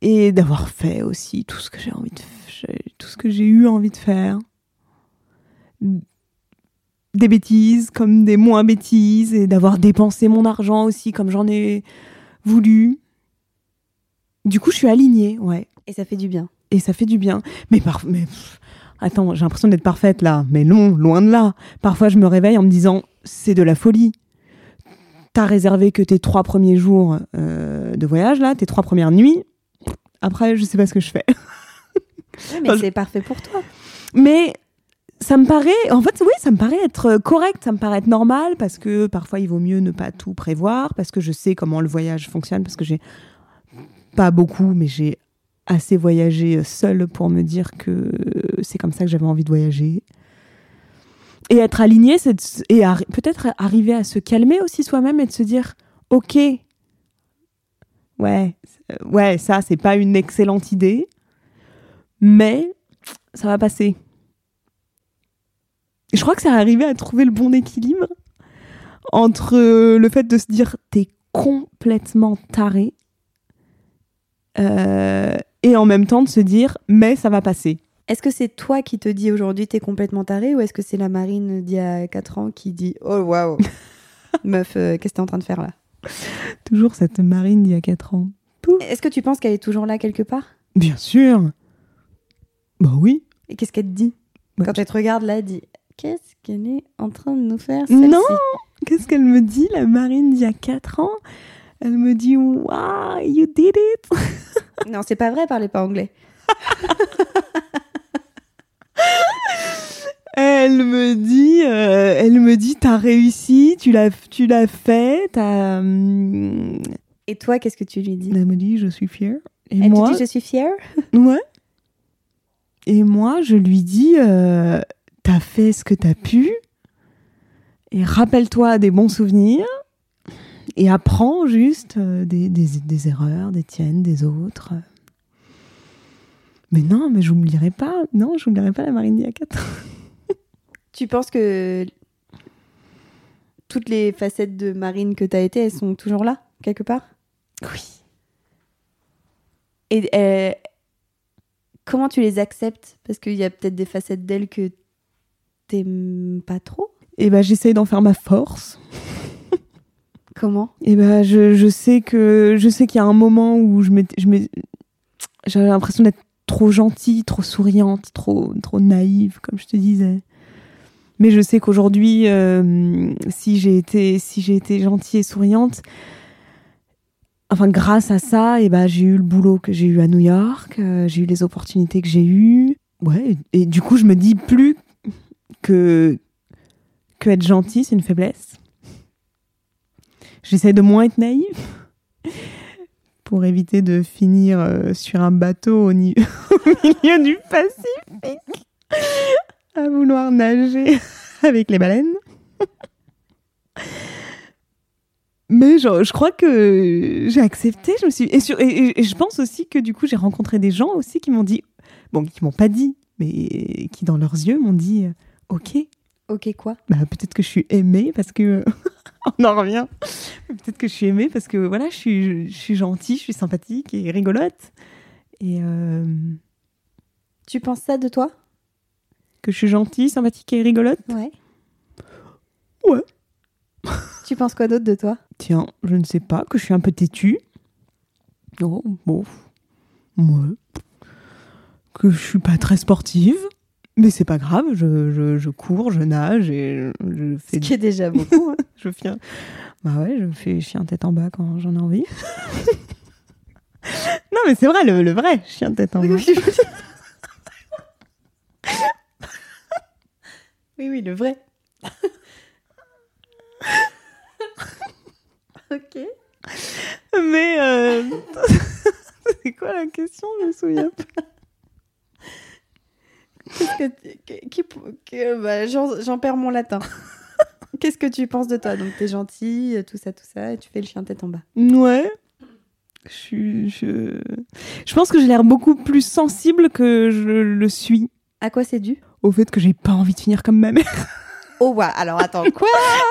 et d'avoir fait aussi tout ce que j'ai envie de, tout ce que j'ai eu envie de faire. Des bêtises comme des moins bêtises, et d'avoir dépensé mon argent aussi comme j'en ai voulu. Du coup, je suis alignée, ouais. Et ça fait du bien. Et ça fait du bien. Mais, par... mais pff, attends, j'ai l'impression d'être parfaite là. Mais non, loin de là. Parfois, je me réveille en me disant, c'est de la folie. T'as réservé que tes trois premiers jours euh, de voyage là, tes trois premières nuits. Après, je sais pas ce que je fais. Ouais, mais Enfin, je- c'est parfait pour toi. Mais ça me paraît, en fait, oui, ça me paraît être correct, ça me paraît être normal parce que parfois il vaut mieux ne pas tout prévoir, parce que je sais comment le voyage fonctionne, parce que j'ai pas beaucoup, mais j'ai assez voyagé seule pour me dire que c'est comme ça que j'avais envie de voyager. Et être aligné, c'est et peut-être arriver à se calmer aussi soi-même et de se dire, ok, ouais, euh, ouais, ça c'est pas une excellente idée, mais ça va passer. Et je crois que c'est arrivé à trouver le bon équilibre entre euh, le fait de se dire t'es complètement taré euh, et en même temps de se dire mais ça va passer. Est-ce que c'est toi qui te dis aujourd'hui t'es complètement taré ou est-ce que c'est la marine d'il y a 4 ans qui dit oh waouh meuf euh, qu'est-ce que t'es en train de faire là? Toujours cette marine d'il y a 4 ans. Est-ce que tu penses qu'elle est toujours là quelque part? Bien sûr. Bah oui. Et qu'est-ce qu'elle te dit? Bah, Quand elle te regarde là, elle dit qu'est-ce qu'elle est en train de nous faire Non Qu'est-ce qu'elle me dit, la marine d'il y a 4 ans? Elle me dit Wow, you did it Non, c'est pas vrai, parlez pas anglais. Elle me dit, euh, elle me dit, t'as réussi, tu l'as, tu l'as fait, t'as. hum, Et toi, qu'est-ce que tu lui dis? Elle me dit, je suis fière. Et Elle moi, te dit je suis fière? Ouais. Et moi, je lui dis, euh, t'as fait ce que t'as pu, et rappelle-toi des bons souvenirs, et apprends juste euh, des, des, des erreurs, des tiennes, des autres. Mais non, mais j'oublierai pas. Non, j'oublierai pas la marine d'il y a 4 ans. Tu penses que toutes les facettes de Marine que tu as été, elles sont toujours là, quelque part? Oui. Et euh, comment tu les acceptes? Parce qu'il y a peut-être des facettes d'elle que t'aimes pas trop? Et ben, j'essaye d'en faire ma force. Comment? Et ben, je, je sais que je sais qu'il y a un moment où je j'avais l'impression d'être trop gentille, trop souriante, trop trop naïve, comme je te disais. Mais je sais qu'aujourd'hui, euh, si j'ai été si j'ai été gentille et souriante, enfin grâce à ça, et ben j'ai eu le boulot que j'ai eu à New York, euh, j'ai eu les opportunités que j'ai eues. Ouais, et, et du coup, je me dis plus que que être gentil, c'est une faiblesse. J'essaie de moins être naïve pour éviter de finir euh, sur un bateau au, milieu du Pacifique à vouloir nager avec les baleines. Mais genre, je crois que j'ai accepté. Je me suis et, sur- et- et- je pense aussi que du coup j'ai rencontré des gens aussi qui m'ont dit, bon, qui m'ont pas dit, mais qui dans leurs yeux m'ont dit, ok, Ok, quoi? Bah, peut-être que je suis aimée parce que on en revient. Peut-être que je suis aimée parce que voilà, je suis, je suis gentille, je suis sympathique et rigolote. Et euh, Tu penses ça de toi? que je suis gentille, sympathique et rigolote? Ouais. Ouais. tu penses quoi d'autre de toi? Tiens, je ne sais pas, que je suis un peu têtue. Oh, bon. Ouais. Que je suis pas très sportive. Mais c'est pas grave, je, je, je cours, je nage et je, je Ce fais qui est déjà beaucoup. hein. je fais un, Bah ouais, je fais chien tête en bas quand j'en ai envie. non, mais c'est vrai, le, le vrai chien tête en bas. Oui, oui, le vrai. ok. Mais euh, c'est quoi la question Je me souviens pas. Que- bah, J'en perds mon latin. Qu'est-ce que tu penses de toi? Donc, t'es gentil, tout ça, tout ça, et tu fais le chien tête en bas. Ouais. Je, je... je pense que j'ai l'air beaucoup plus sensible que je le suis À quoi c'est dû? Au fait que j'ai pas envie de finir comme ma mère. Oh, ouais, alors attends, quoi?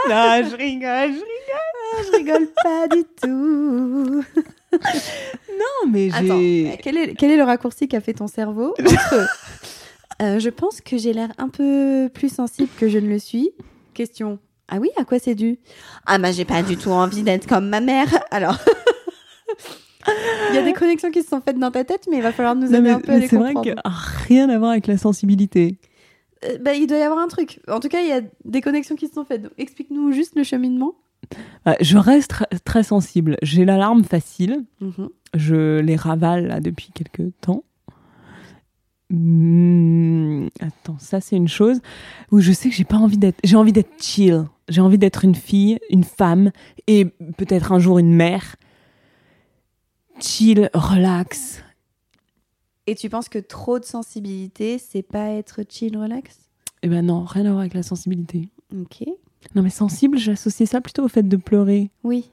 Non, je rigole, je Ah, Je rigole pas du tout. Non, mais j'ai. euh, quel est, quel est le raccourci qu'a fait ton cerveau? Entre euh, Je pense que j'ai l'air un peu plus sensible que je ne le suis. Question. Ah oui, à quoi c'est dû? Ah bah j'ai pas du tout envie d'être comme ma mère. Alors, il y a des connexions qui se sont faites dans ta tête, mais il va falloir nous Non, aider mais- un peu à les c'est vrai comprendre. que rien à voir avec la sensibilité. Euh, bah, il doit y avoir un truc. En tout cas, il y a des connexions qui se sont faites. Explique-nous juste le cheminement. Ah, Je reste tr- très sensible. J'ai l'alarme facile. Mhm. Je les ravale là depuis quelques temps. Hmm, attends, ça c'est une chose où je sais que j'ai pas envie d'être. J'ai envie d'être chill. J'ai envie d'être une fille, une femme et peut-être un jour une mère. Chill, relax. Et tu penses que trop de sensibilité, c'est pas être chill, relax? Eh ben non, rien à voir avec la sensibilité. Ok. Non mais sensible, j'associais ça plutôt au fait de pleurer. Oui.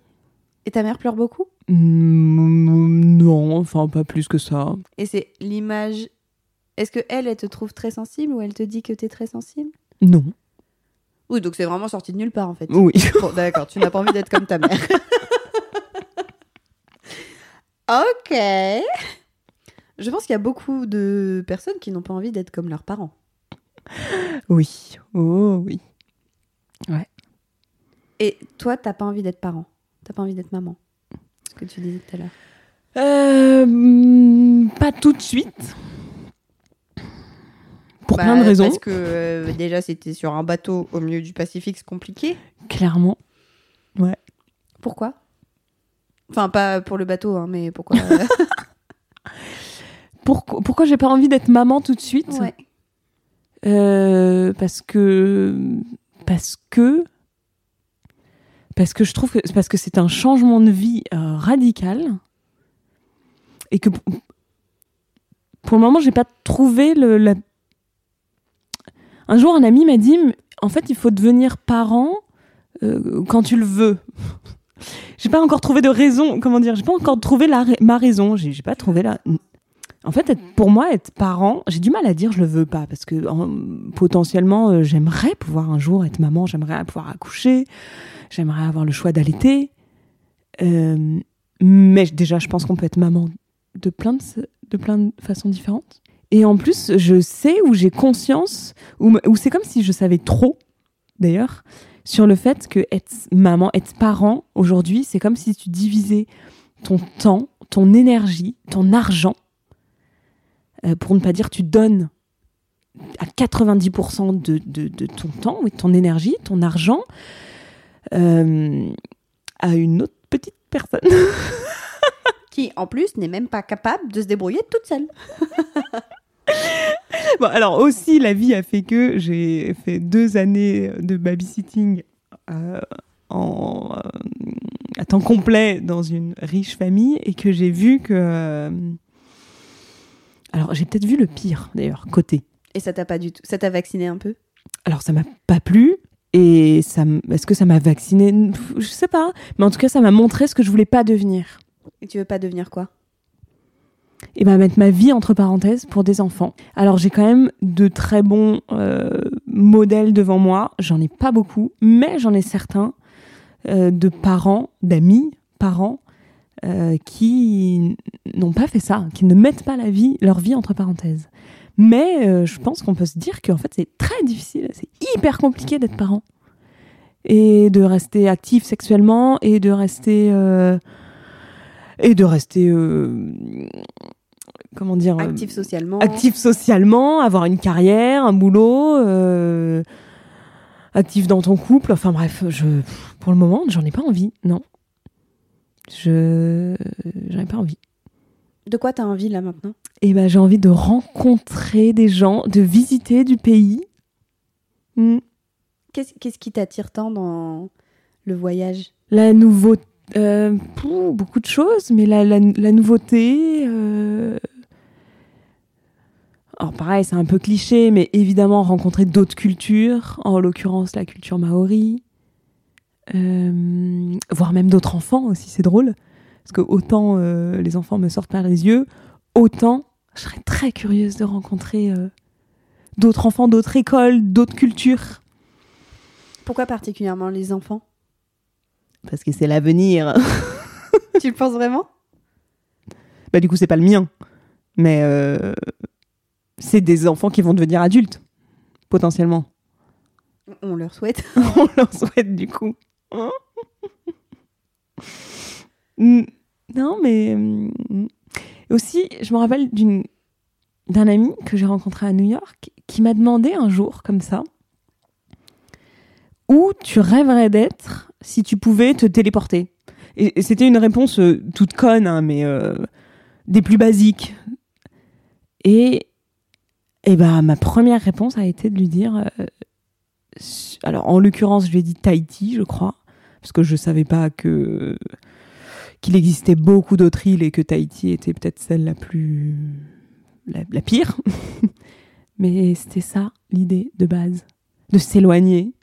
Et ta mère pleure beaucoup? Hmm, non, enfin pas plus que ça. Et c'est l'image. Est-ce que elle, elle te trouve très sensible ou elle te dit que t'es très sensible? Non. Oui, donc c'est vraiment sorti de nulle part en fait. Oui. Bon, d'accord, tu n'as pas envie d'être comme ta mère. ok. Je pense qu'il y a beaucoup de personnes qui n'ont pas envie d'être comme leurs parents. Oui. Oh oui. Et toi, t'as pas envie d'être parent? T'as pas envie d'être maman? Ce que tu disais tout à l'heure. Euh, hmm, pas tout de suite. Bah, plein de raisons, Parce que euh, déjà, c'était sur un bateau au milieu du Pacifique, c'est compliqué. clairement. Pourquoi? Enfin, pas pour le bateau, hein, mais pourquoi? Pourquoi, pourquoi j'ai pas envie d'être maman tout de suite? Ouais. Euh, Parce que parce que parce que je trouve que parce que c'est un changement de vie euh, radical et que pour, pour le moment j'ai pas trouvé le la... un jour un ami m'a dit en fait il faut devenir parent euh, quand tu le veux j'ai pas encore trouvé de raison comment dire j'ai pas encore trouvé ma raison j'ai pas trouvé la en fait, pour moi, être parent, j'ai du mal à dire je le veux pas parce que en- potentiellement, euh, j'aimerais pouvoir un jour être maman, j'aimerais pouvoir accoucher, j'aimerais avoir le choix d'allaiter. Euh, mais déjà, je pense qu'on peut être maman de plein de façons différentes. Et en plus, je sais où j'ai conscience, où c'est comme si je savais trop, d'ailleurs, sur le fait que être maman, être parent, aujourd'hui, c'est comme si tu divisais ton temps, ton énergie, ton argent euh, pour ne pas dire tu donnes à 90% de, ton temps, oui, ton énergie, ton argent, euh, à une autre petite personne. Qui, en plus, n'est même pas capable de se débrouiller toute seule. bon, alors aussi, la vie a fait que j'ai fait deux années de babysitting euh, en, euh, à temps complet dans une riche famille et que j'ai vu que... euh, alors, j'ai peut-être vu le pire, d'ailleurs, côté. Et ça t'a pas du tout. Ça t'a vacciné un peu? Alors ça m'a pas plu et ça est-ce que ça m'a vacciné? Je sais pas, mais en tout cas ça m'a montré ce que je voulais pas devenir. Et tu veux pas devenir quoi? Et bah mettre ma vie entre parenthèses pour des enfants. Alors j'ai quand même de très bons euh, modèles devant moi, j'en ai pas beaucoup, mais j'en ai certains euh, de parents, d'amis, parents euh, qui n'ont pas fait ça, qui ne mettent pas la vie, leur vie entre parenthèses. Mais je pense qu'on peut se dire qu'en fait c'est très difficile, c'est hyper compliqué d'être parent et de rester actif sexuellement et de rester et de rester euh, comment dire euh, Actif socialement. actif socialement, avoir une carrière, un boulot, euh, actif dans ton couple. Enfin bref, je, pour le moment, j'en ai pas envie. Non. Je. J'en ai pas envie. De quoi t'as envie là maintenant? Et ben, j'ai envie de rencontrer des gens, de visiter du pays. Hmm. Qu'est-ce qu'est-ce qui t'attire tant dans le voyage? La nouveauté. Euh, beaucoup de choses, mais la, la, la nouveauté. euh, Alors, pareil, c'est un peu cliché, mais évidemment, rencontrer d'autres cultures, en l'occurrence la culture maori. Euh, voir même d'autres enfants aussi, c'est drôle. Parce que autant euh, les enfants me sortent par les yeux, autant je serais très curieuse de rencontrer euh, d'autres enfants, d'autres écoles, d'autres cultures. Pourquoi particulièrement les enfants? Parce que c'est l'avenir. Tu le penses vraiment? Bah du coup c'est pas le mien. Mais euh, c'est des enfants qui vont devenir adultes potentiellement. On leur souhaite. on leur souhaite du coup. Hein Mm, non mais mm, aussi je me rappelle d'une d'un ami que j'ai rencontré à New York qui m'a demandé un jour comme ça où tu rêverais d'être si tu pouvais te téléporter. Et, c'était une réponse euh, toute conne hein, mais euh, des plus basiques. Et et bah ma première réponse a été de lui dire euh, alors en l'occurrence je lui ai dit Tahiti je crois parce que je savais pas que qu'il existait beaucoup d'autres îles et que Tahiti était peut-être celle la plus la pire. Mais c'était ça l'idée de base de s'éloigner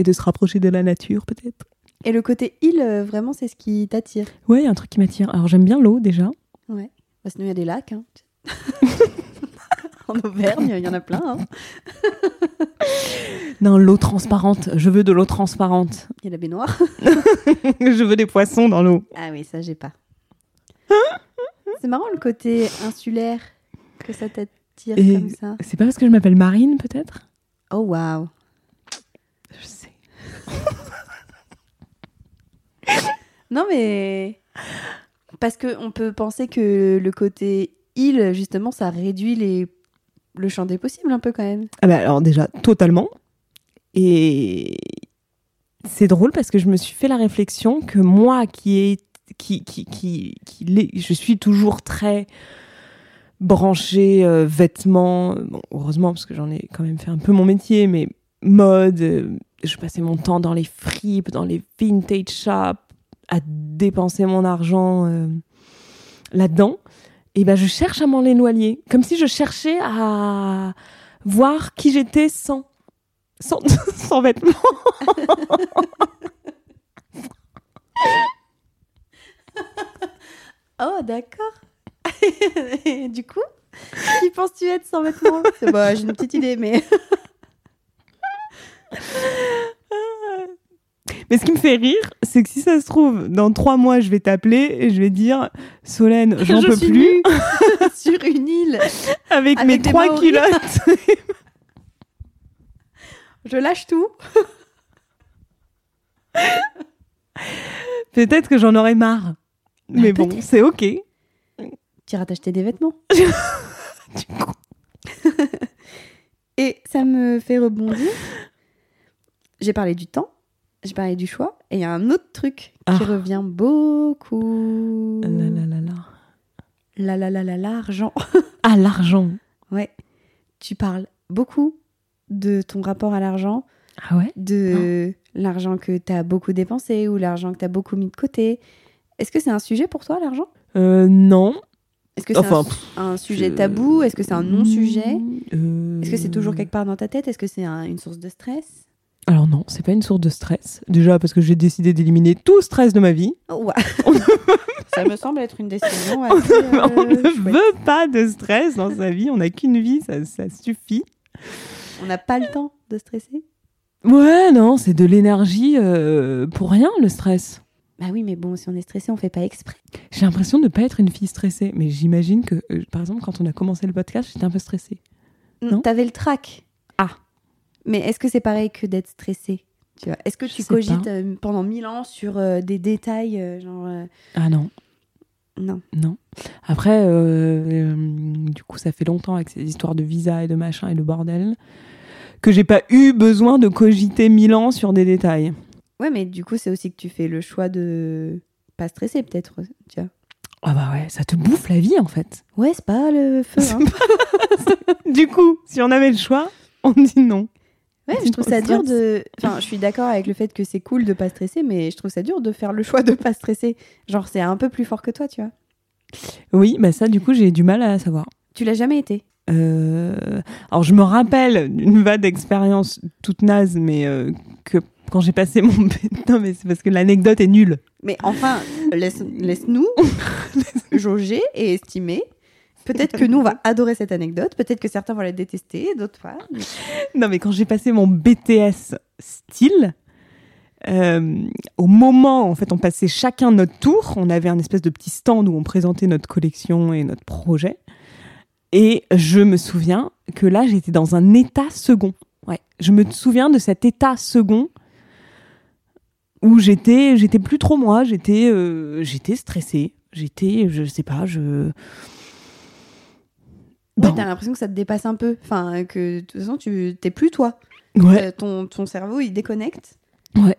et de se rapprocher de la nature peut-être Et le côté île, euh, vraiment, c'est ce qui t'attire. ouais un truc qui m'attire alors j'aime bien l'eau déjà Ouais. Bah, sinon, il y a des lacs. hein. en Auvergne, il y en a plein. hein. non l'eau transparente je veux de l'eau transparente Il y a la baignoire. je veux des poissons dans l'eau Ah oui, ça, j'ai pas. c'est marrant le côté insulaire que ça t'attire comme ça. c'est pas parce que je m'appelle Marine peut-être? Oh, waouh. je sais Non, mais. Parce qu'on peut penser que le côté île, justement, ça réduit les... le champ des possibles un peu quand même. Ah bah alors déjà, totalement. Et c'est drôle parce que je me suis fait la réflexion que moi qui est qui qui qui, qui je suis toujours très branchée euh, vêtements heureusement parce que j'en ai quand même fait un peu mon métier mais mode euh, je passais mon temps dans les fripes dans les vintage shops à dépenser mon argent euh, là-dedans et ben je cherche à m'en éloigner comme si je cherchais à voir qui j'étais sans sans, sans vêtements Oh, d'accord. Du coup, qui penses-tu être sans vêtements? C'est- bah, J'ai une petite idée, mais. Mais ce qui me fait rire, c'est que si ça se trouve, dans trois mois, je vais t'appeler et je vais dire Solène, j'en Je peux suis plus sur une île. avec, Avec mes trois Maoris. culottes. Je lâche tout. Peut-être que j'en aurai marre. Bah, Mais bon, c'est ok. Tu iras t'acheter des vêtements. Du coup. Et ça me fait rebondir. J'ai parlé du temps, j'ai parlé du choix, et il y a un autre truc Ah. qui revient beaucoup. La la la la. La la la la l'argent. Ah, l'argent. Ouais. Tu parles beaucoup de ton rapport à l'argent, Ah ouais? de l'argent que tu as beaucoup dépensé ou l'argent que tu as beaucoup mis de côté. Est-ce que c'est un sujet pour toi, l'argent? Euh, Non. Est-ce que c'est Enfin, un, sujet je- tabou? Est-ce que c'est un non-sujet? Euh, Est-ce que c'est toujours quelque part dans ta tête? Est-ce que c'est un- une source de stress? Alors non, c'est pas une source de stress. Déjà parce que j'ai décidé d'éliminer tout stress de ma vie. Oh, ouais. Ça me semble être une décision assez, euh, on ne chouette. veut pas de stress dans sa vie. On n'a qu'une vie, ça, ça suffit. On n'a pas le temps de stresser? Ouais, non, c'est de l'énergie euh, pour rien, le stress. Bah oui, mais bon, si on est stressé, on fait pas exprès. J'ai l'impression de ne pas être une fille stressée. Mais j'imagine que, euh, par exemple, quand on a commencé le podcast, j'étais un peu stressée. Non? T'avais le trac. Mais est-ce que c'est pareil que d'être stressé Est-ce que tu cogites euh, pendant mille ans sur euh, des détails euh, genre Ah non, non non. Après, du coup, ça fait longtemps avec ces histoires de visa et de machin et de bordel que j'ai pas eu besoin de cogiter mille ans sur des détails. Ouais, mais du coup, c'est aussi que tu fais le choix de pas stresser, peut-être. Tu vois? Ah bah ouais, ça te bouffe la vie en fait. Ouais, c'est pas le feu. Hein. Du coup, si on avait le choix, on dit non. Ouais, je trouve ça dur de. Enfin, je suis d'accord avec le fait que c'est cool de pas stresser, mais je trouve ça dur de faire le choix de pas stresser. Genre, c'est un peu plus fort que toi, tu vois. Oui, bah ça, du coup, j'ai du mal à savoir. Tu l'as jamais été? Euh, Alors, je me rappelle d'une vague d'expérience toute naze, mais euh, que quand j'ai passé mon. non, mais c'est parce que l'anecdote est nulle. Mais enfin, laisse- laisse-nous jauger et estimer. Peut-être que nous, on va adorer cette anecdote. Peut-être que certains vont la détester, d'autres pas. Non, mais quand j'ai passé mon BTS style, euh, au moment où en fait on passait chacun notre tour, on avait un espèce de petit stand où on présentait notre collection et notre projet. Et je me souviens que là, j'étais dans un état second. Ouais, je me souviens de cet état second où j'étais, j'étais plus trop moi. J'étais, euh, j'étais stressée. J'étais, je sais pas, je. Ouais, t'as l'impression que ça te dépasse un peu. Enfin, que de toute façon, tu t'es plus toi. Ouais. Euh, ton, ton cerveau, il déconnecte. Ouais.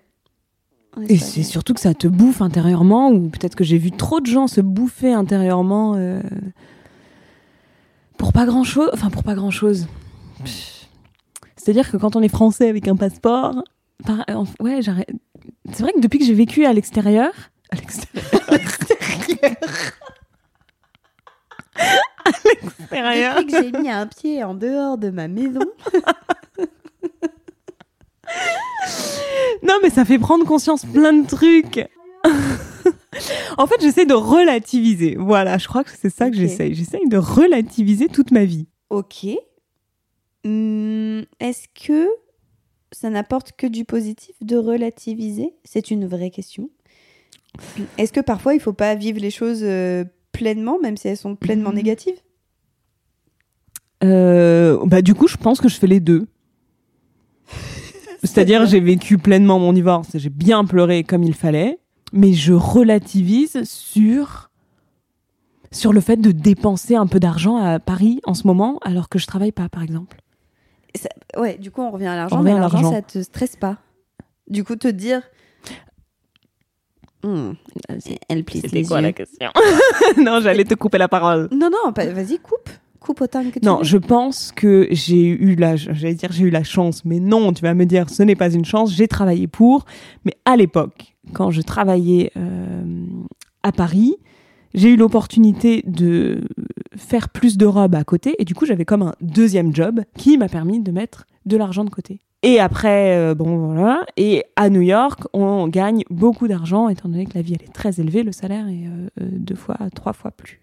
Ouais, Et c'est surtout que ça te bouffe intérieurement, ou peut-être que j'ai vu trop de gens se bouffer intérieurement euh, pour pas grand chose. Enfin, pour pas grand chose. C'est-à-dire que quand on est français avec un passeport, par- euh, ouais, j'arrête. C'est vrai que depuis que j'ai vécu à l'extérieur, à l'extérieur, à l'extérieur, Depuis que j'ai mis un pied en dehors de ma maison, Non, mais ça fait prendre conscience plein de trucs. en fait, j'essaie de relativiser. Voilà, je crois que c'est ça que Ok. j'essaye. J'essaye de relativiser toute ma vie. ok. Hum, Est-ce que ça n'apporte que du positif de relativiser? C'est une vraie question. Est-ce que parfois il faut pas vivre les choses euh, pleinement, même si elles sont pleinement Mhm. négatives Euh, bah, du coup, je pense que je fais les deux. C'est-à-dire, j'ai vécu pleinement mon divorce, j'ai bien pleuré comme il fallait, mais je relativise sur sur le fait de dépenser un peu d'argent à Paris en ce moment alors que je travaille pas, par exemple. Ouais, du coup, on revient à l'argent, mais l'argent. ça te stresse pas? Du coup, te dire. Elle plisse les yeux. question Non, j'allais te couper la parole. Non, non, vas-y, coupe. Coupe autant que tu Non, veux. je pense que j'ai eu la, j'allais dire j'ai eu la chance, mais non, tu vas me dire ce n'est pas une chance. J'ai travaillé pour, mais à l'époque, quand je travaillais euh, à Paris, j'ai eu l'opportunité de faire plus de robes à côté, et du coup j'avais comme un deuxième job qui m'a permis de mettre de l'argent de côté. Et après, euh, bon voilà, et à New York, on gagne beaucoup d'argent, étant donné que la vie elle est très élevée, le salaire est euh, euh, deux fois, trois fois plus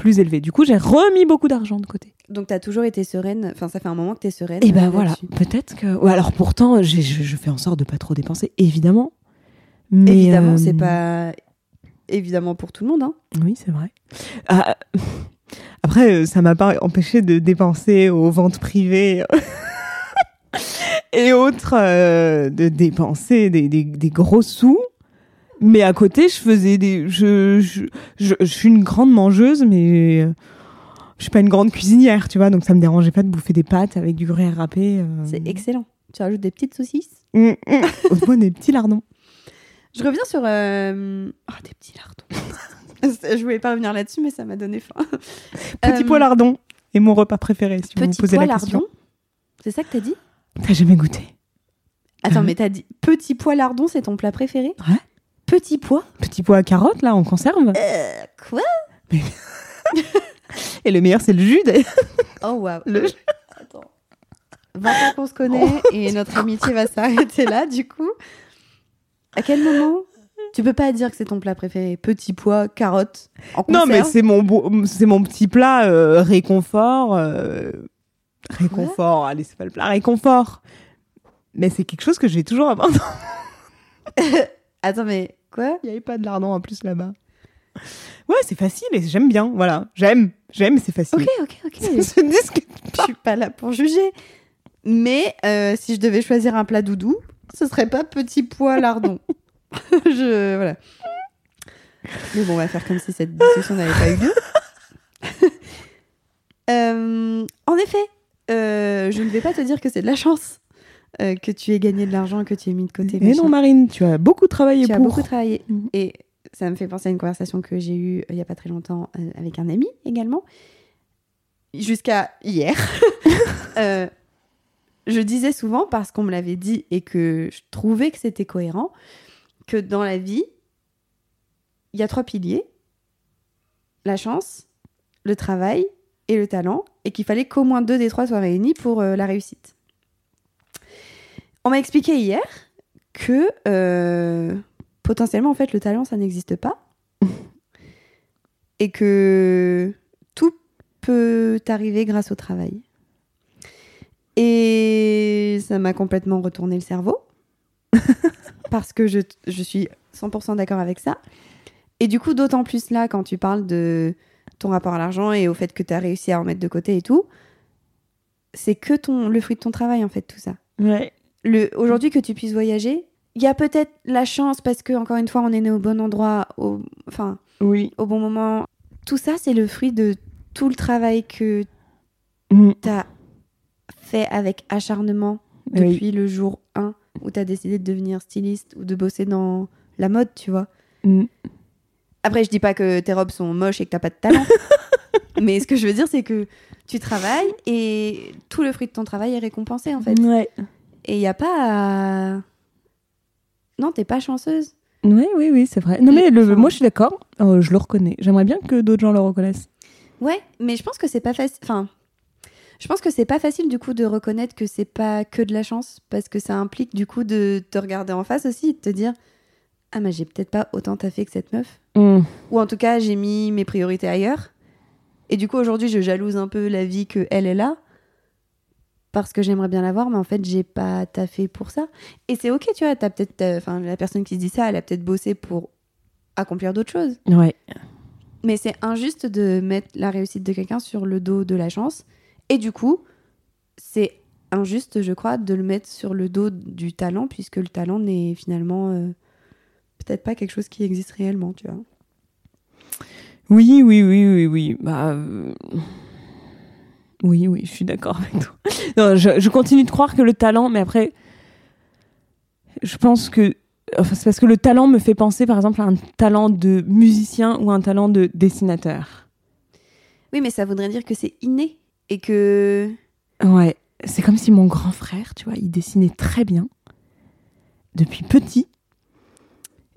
plus élevé. Du coup, j'ai remis beaucoup d'argent de côté. Donc, t'as toujours été sereine. Enfin, ça fait un moment que t'es sereine. Et ben euh, voilà, peut-être que. Ouais, alors pourtant, je fais en sorte de pas trop dépenser, évidemment. Mais, Évidemment, euh, c'est pas évidemment pour tout le monde. Hein. Oui, c'est vrai. Ah, après, euh, ça m'a pas empêché de dépenser aux ventes privées et autres, euh, de dépenser des, des, des gros sous. Mais à côté, je faisais des. Je, je, je, je suis une grande mangeuse, mais euh, je suis pas une grande cuisinière, tu vois, donc ça me dérangeait pas de bouffer des pâtes avec du gruyère râpé. euh. C'est excellent. Tu rajoutes des petites saucisses? Mm, mm. Au-delà des petits lardons. Je reviens sur. euh, Oh, des petits lardons. Je voulais pas revenir là-dessus, mais ça m'a donné faim. Petit Euh, pois lardon est mon repas préféré, si vous me Petit posez pois la question. C'est ça que t'as dit? T'as jamais goûté Attends, Euh. mais t'as dit petit pois lardon, c'est ton plat préféré? Ouais. Petit pois? Petit pois à carotte, là, en conserve. Euh, quoi? Et le meilleur, c'est le jus. d'ailleurs. Oh waouh. Le- Attends. 20 ans qu'on se connaît et notre amitié va s'arrêter là, du coup. À quel moment Tu peux pas dire que c'est ton plat préféré? Petit pois, carotte, en Non, mais c'est mon, c'est mon petit plat euh, réconfort. euh, Réconfort, allez, c'est pas le plat réconfort. Mais c'est quelque chose que j'ai toujours abandonné. Attends, mais quoi? Il n'y avait pas de lardon en plus là-bas. Ouais, c'est facile et j'aime bien. Voilà, j'aime, j'aime, c'est facile. Ok, ok, ok. Je Je suis pas là pour juger. Mais euh, si je devais choisir un plat doudou, ce serait pas petit pois lardon. je voilà. Mais bon, on va faire comme si cette discussion n'avait pas eu lieu. Euh, en effet, euh, je ne vais pas te dire que c'est de la chance euh, que tu aies gagné de l'argent, que tu aies mis de côté. Mais non, Marine, tu as beaucoup travaillé tu as pour. beaucoup travaillé. Mhm. Et ça me fait penser à une conversation que j'ai eue il y a pas très longtemps avec un ami également. Jusqu'à hier. Je disais souvent, parce qu'on me l'avait dit et que je trouvais que c'était cohérent, que dans la vie, il y a trois piliers. La chance, le travail et le talent. Et qu'il fallait qu'au moins deux des trois soient réunis pour euh, la réussite. On m'a expliqué hier que euh, potentiellement, en fait, le talent, ça n'existe pas. et que tout peut arriver grâce au travail. Et ça m'a complètement retourné le cerveau. parce que je, je suis 100% d'accord avec ça. Et du coup, d'autant plus là, quand tu parles de ton rapport à l'argent et au fait que tu as réussi à en mettre de côté et tout, c'est que ton, le fruit de ton travail, en fait, tout ça Ouais. le aujourd'hui que tu puisses voyager, il y a peut-être la chance parce que encore une fois on est né au bon endroit, au, enfin Oui. au bon moment. Tout ça c'est le fruit de tout le travail que Mm. tu as fait avec acharnement Oui. depuis le jour 1 où tu as décidé de devenir styliste ou de bosser dans la mode, tu vois. Mm. Après, je dis pas que tes robes sont moches et que t'as pas de talent. Mais ce que je veux dire, c'est que tu travailles et tout le fruit de ton travail est récompensé, en fait. Ouais. Et il n'y a pas à... Non, t'es pas chanceuse. Oui, oui, oui, c'est vrai. Non, mais le, Enfin- moi, je suis d'accord. Euh, je le reconnais. J'aimerais bien que d'autres gens le reconnaissent. Ouais, mais je pense que c'est pas facile... Enfin, je pense que c'est pas facile, du coup, de reconnaître que c'est pas que de la chance, parce que ça implique, du coup, de te regarder en face aussi, de te dire « Ah, mais j'ai peut-être pas autant taffé que cette meuf. Mm. Ou en tout cas, j'ai mis mes priorités ailleurs. Et du coup, aujourd'hui, je jalouse un peu la vie que elle est là. Parce que j'aimerais bien l'avoir, mais en fait, j'ai pas taffé pour ça. Et c'est ok, tu vois, t'as peut-être, enfin, la personne qui se dit ça, elle a peut-être bossé pour accomplir d'autres choses. Ouais. Mais c'est injuste de mettre la réussite de quelqu'un sur le dos de la chance. Et du coup, c'est injuste, je crois, de le mettre sur le dos du talent, puisque le talent n'est finalement euh, peut-être pas quelque chose qui existe réellement, tu vois. Oui, oui, oui, oui, oui. Bah, euh, oui, oui, je suis d'accord avec toi. Non, je, je continue de croire que le talent, mais après, je pense que enfin, c'est parce que le talent me fait penser, par exemple, à un talent de musicien ou un talent de dessinateur. Oui, mais ça voudrait dire que c'est inné et que Ouais, c'est comme si mon grand frère, tu vois, il dessinait très bien depuis petit,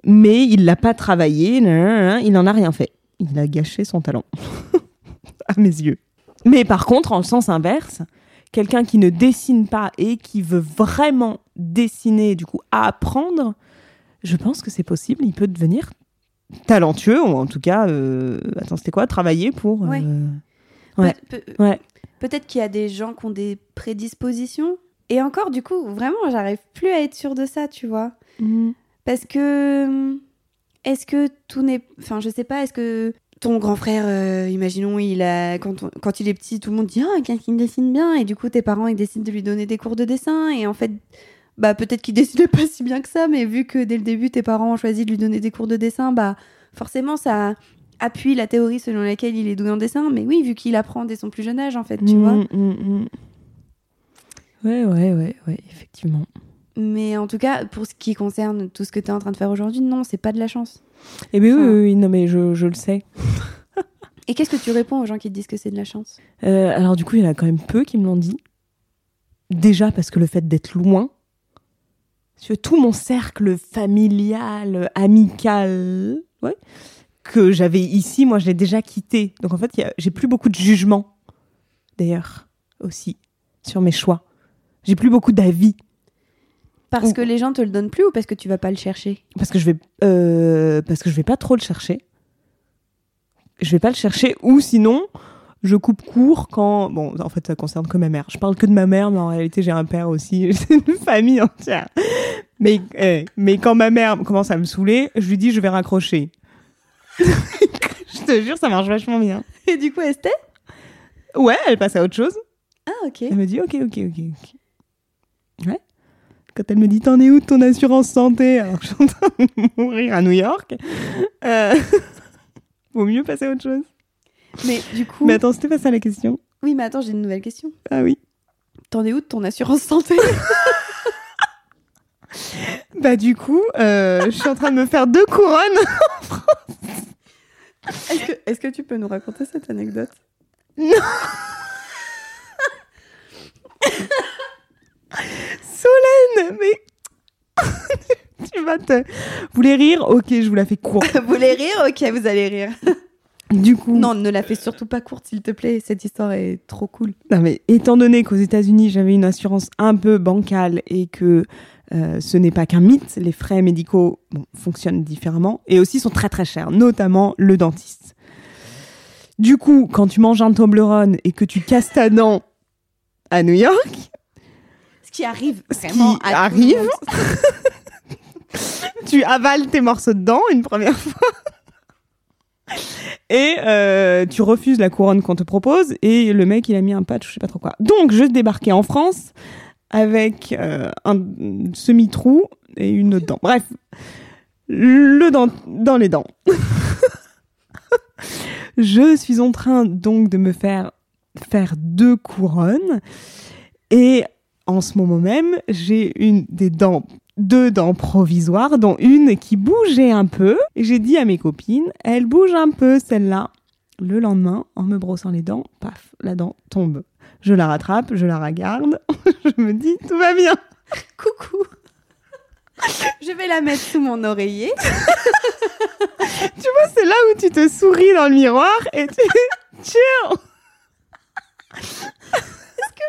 mais il l'a pas travaillé, il n'en a rien fait. Il a gâché son talent, à mes yeux. Mais par contre, en sens inverse, quelqu'un qui ne dessine pas et qui veut vraiment dessiner, du coup, apprendre, je pense que c'est possible. Il peut devenir talentueux, ou en tout cas, euh, attends, c'était quoi Travailler pour. euh, Ouais. Ouais. Ouais. Peut-être qu'il y a des gens qui ont des prédispositions. Et encore, du coup, vraiment, j'arrive plus à être sûre de ça, tu vois. Parce que. hum, Est-ce que tout n'est. Enfin, je sais pas, est-ce que ton grand frère, euh, imaginons, il a, quand, on- quand il est petit, tout le monde dit Ah, quelqu'un qui dessine bien. Et du coup, tes parents, ils décident de lui donner des cours de dessin. Et en fait, bah, peut-être qu'il dessinait pas si bien que ça, mais vu que dès le début, tes parents ont choisi de lui donner des cours de dessin, bah, forcément, ça appuie la théorie selon laquelle il est doué en dessin. Mais oui, vu qu'il apprend dès son plus jeune âge, en fait, tu Mm, vois. mm, mm. Ouais, ouais, ouais, ouais, effectivement. Mais en tout cas, pour ce qui concerne tout ce que tu es en train de faire aujourd'hui, non, c'est pas de la chance. Eh bien, oui, Enfin- oui, oui, non, mais je, je le sais. Et qu'est-ce que tu réponds aux gens qui te disent que c'est de la chance? Euh, alors, du coup, il y en a quand même peu qui me l'ont dit. Déjà parce que le fait d'être loin, que tout mon cercle familial, amical, ouais, que j'avais ici, moi, je l'ai déjà quitté. Donc, en fait, a- j'ai plus beaucoup de jugement, d'ailleurs, aussi, sur mes choix. J'ai plus beaucoup d'avis. Parce Ou- que les gens te le donnent plus ou parce que tu vas pas le chercher? Parce que je vais euh, parce que je vais pas trop le chercher je vais pas le chercher ou sinon je coupe court quand bon en fait ça concerne que ma mère je parle que de ma mère mais en réalité j'ai un père aussi c'est une famille entière mais eh, mais quand ma mère commence à me saouler je lui dis je vais raccrocher je te jure ça marche vachement bien. Et du coup, Esther ouais elle passe à autre chose. Ah, ok. elle me dit ok ok ok ok. Ouais. Quand elle me dit t'en es où de ton assurance santé? Alors que je suis en train de mourir à New York. Euh... vaut mieux passer à autre chose. Mais du coup. mais attends c'était pas ça la question. Oui, mais attends, j'ai une nouvelle question. ah oui. T'en es où de ton assurance santé? Bah du coup, euh, je suis en train de me faire deux couronnes. Est-ce que, est-ce que tu peux nous raconter cette anecdote? Solène, mais tu vas te. Vous voulez rire? Ok, je vous la fais courte. Vous voulez rire? Ok, vous allez rire. Du coup, Non, ne la fais surtout pas courte, s'il te plaît. Cette histoire est trop cool. Non, mais étant donné qu'aux États-Unis, j'avais une assurance un peu bancale et que euh, ce n'est pas qu'un mythe, les frais médicaux bon, fonctionnent différemment et aussi sont très très chers, notamment le dentiste. Du coup, quand tu manges un Toblerone et que tu casses ta dent à New York, Ce qui arrive Ce vraiment qui à tout le arrive. tu avales tes morceaux de dents une première fois. Et euh, tu refuses la couronne qu'on te propose et le mec il a mis un patch, je sais pas trop quoi. Donc je débarquais en France avec euh, un semi-trou et une dent. Bref, le dent dans les dents. je suis en train donc de me faire faire deux couronnes et en ce moment même j'ai une des dents deux dents provisoires, dont une qui bougeait un peu. Et j'ai dit à mes copines, elle bouge un peu celle-là. Le lendemain, en me brossant les dents, paf, la dent tombe. Je la rattrape, je la regarde, je me dis, tout va bien. Coucou. Je vais la mettre sous mon oreiller. Tu vois, c'est là où tu te souris dans le miroir et tu... Chill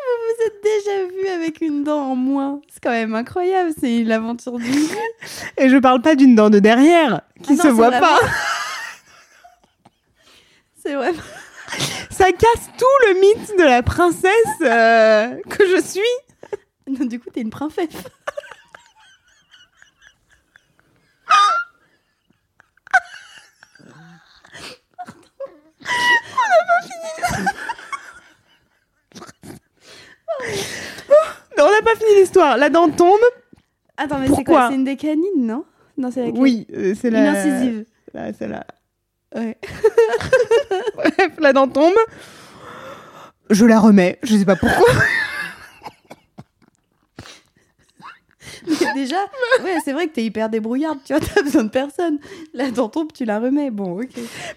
Vous vous êtes déjà vu avec une dent en moins. C'est quand même incroyable. C'est l'aventure d'une vie. Et je parle pas d'une dent de derrière, qui Ah non, se voit vraiment- pas. C'est vrai. Ça casse tout le mythe de la princesse euh, que je suis. Non, du coup, t'es une princesse. Non, on n'a pas fini l'histoire. La dent tombe. Attends, mais c'est quoi C'est une des canines, non? Non, c'est laquelle Oui, euh, c'est Une la... incisive. la- c'est la... Ouais. Bref, la dent tombe. Je la remets, je sais pas pourquoi. Mais déjà, ouais, c'est vrai que t'es hyper débrouillarde, tu vois, t'as besoin de personne. La dent tombe, tu la remets. Bon, ok.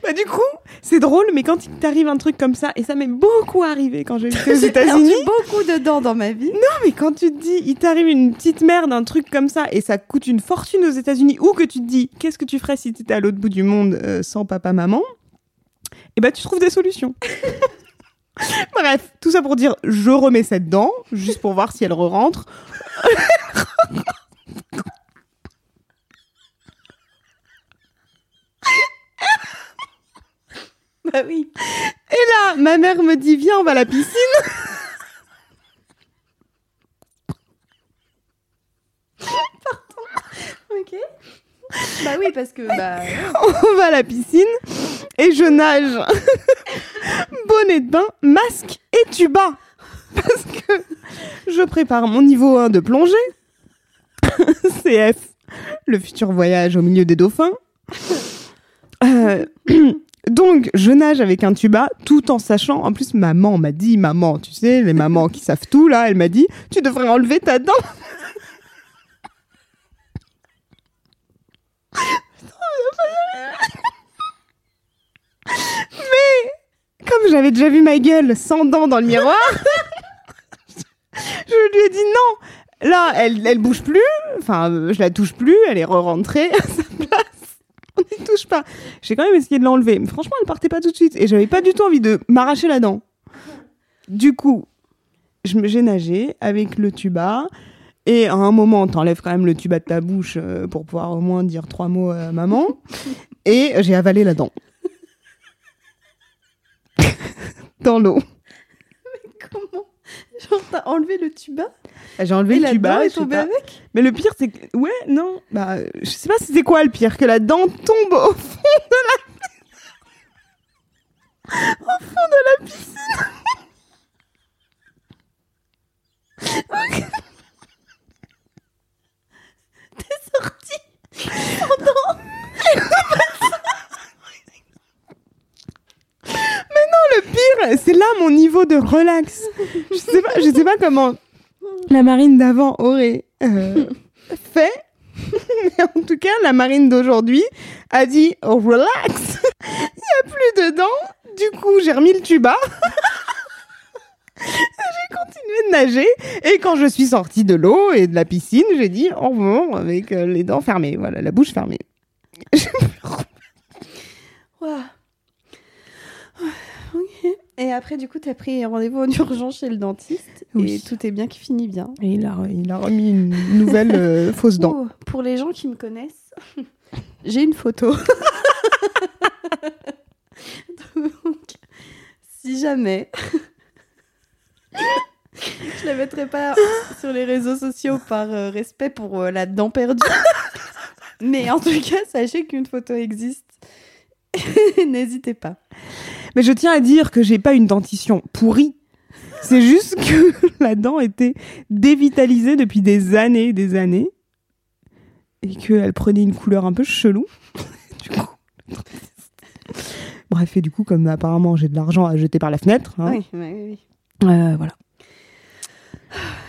bah du coup, c'est drôle, mais quand il t'arrive un truc comme ça, et ça m'est beaucoup arrivé quand j'ai été aux J'ai États-Unis. beaucoup de dents dans ma vie. Non, mais quand tu te dis, il t'arrive une petite merde, un truc comme ça, et ça coûte une fortune aux États-Unis, ou que tu te dis, qu'est-ce que tu ferais si tu étais à l'autre bout du monde euh, sans papa, maman Et bah, tu trouves des solutions. Bref, tout ça pour dire, je remets cette dent, juste pour voir si elle re-rentre. Bah oui. Et là, ma mère me dit, viens, on va à la piscine. Ok. Bah oui, parce que bah. on va à la piscine et je nage. Bonnet de bain, masque et tuba. Parce que je prépare mon niveau 1 de plongée. CF, le futur voyage au milieu des dauphins. Euh, donc, je nage avec un tuba tout en sachant. En plus, maman m'a dit, maman, tu sais, les mamans qui savent tout là, elle m'a dit, tu devrais enlever ta dent. comme j'avais déjà vu ma gueule sans dents dans le miroir, je lui ai dit non. Là, elle, elle bouge plus. Enfin, je la touche plus. Elle est re-rentrée à sa place. On n'y touche pas. J'ai quand même essayé de l'enlever. Mais franchement, elle partait pas tout de suite. Et j'avais pas du tout envie de m'arracher la dent. Du coup, j'ai nagé avec le tuba. Et à un moment, t'enlèves quand même le tuba de ta bouche euh, pour pouvoir au moins dire trois mots à maman. Et j'ai avalé la dent. Dans l'eau. Comment Genre, t'as enlevé le tuba J'ai enlevé et le la tuba. dent est tombée avec Mais le pire, c'est que. Ouais, non. Bah, je sais pas si c'est quoi le pire, que la dent tombe au fond de la. au fond de la piscine. T'es sortie Mais non, le pire, c'est là mon niveau de relax. Je sais pas, je sais pas comment la marine d'avant aurait euh, fait. Mais en tout cas, la marine d'aujourd'hui a dit oh, relax. Il n'y a plus dedans. Du coup, j'ai remis le tuba. j'ai continué de nager et quand je suis sortie de l'eau et de la piscine, j'ai dit au revoir avec euh, les dents fermées, voilà, la bouche fermée. Ok. Et après, du coup, tu as pris rendez-vous en urgence chez le dentiste Oui. et tout est bien qui finit bien. Et il a, il a remis une nouvelle euh, fausse dent. Oh, pour les gens qui me connaissent, j'ai une photo. Donc, si jamais. Je la mettrai pas sur les réseaux sociaux par euh, respect pour euh, la dent perdue. Mais en tout cas, sachez qu'une photo existe. N'hésitez pas. Mais je tiens à dire que j'ai pas une dentition pourrie. C'est juste que la dent était dévitalisée depuis des années et des années. Et qu'elle prenait une couleur un peu chelou. du coup. Bref, et du coup, comme apparemment j'ai de l'argent à jeter par la fenêtre, hein, Oui, oui, oui. euh, voilà.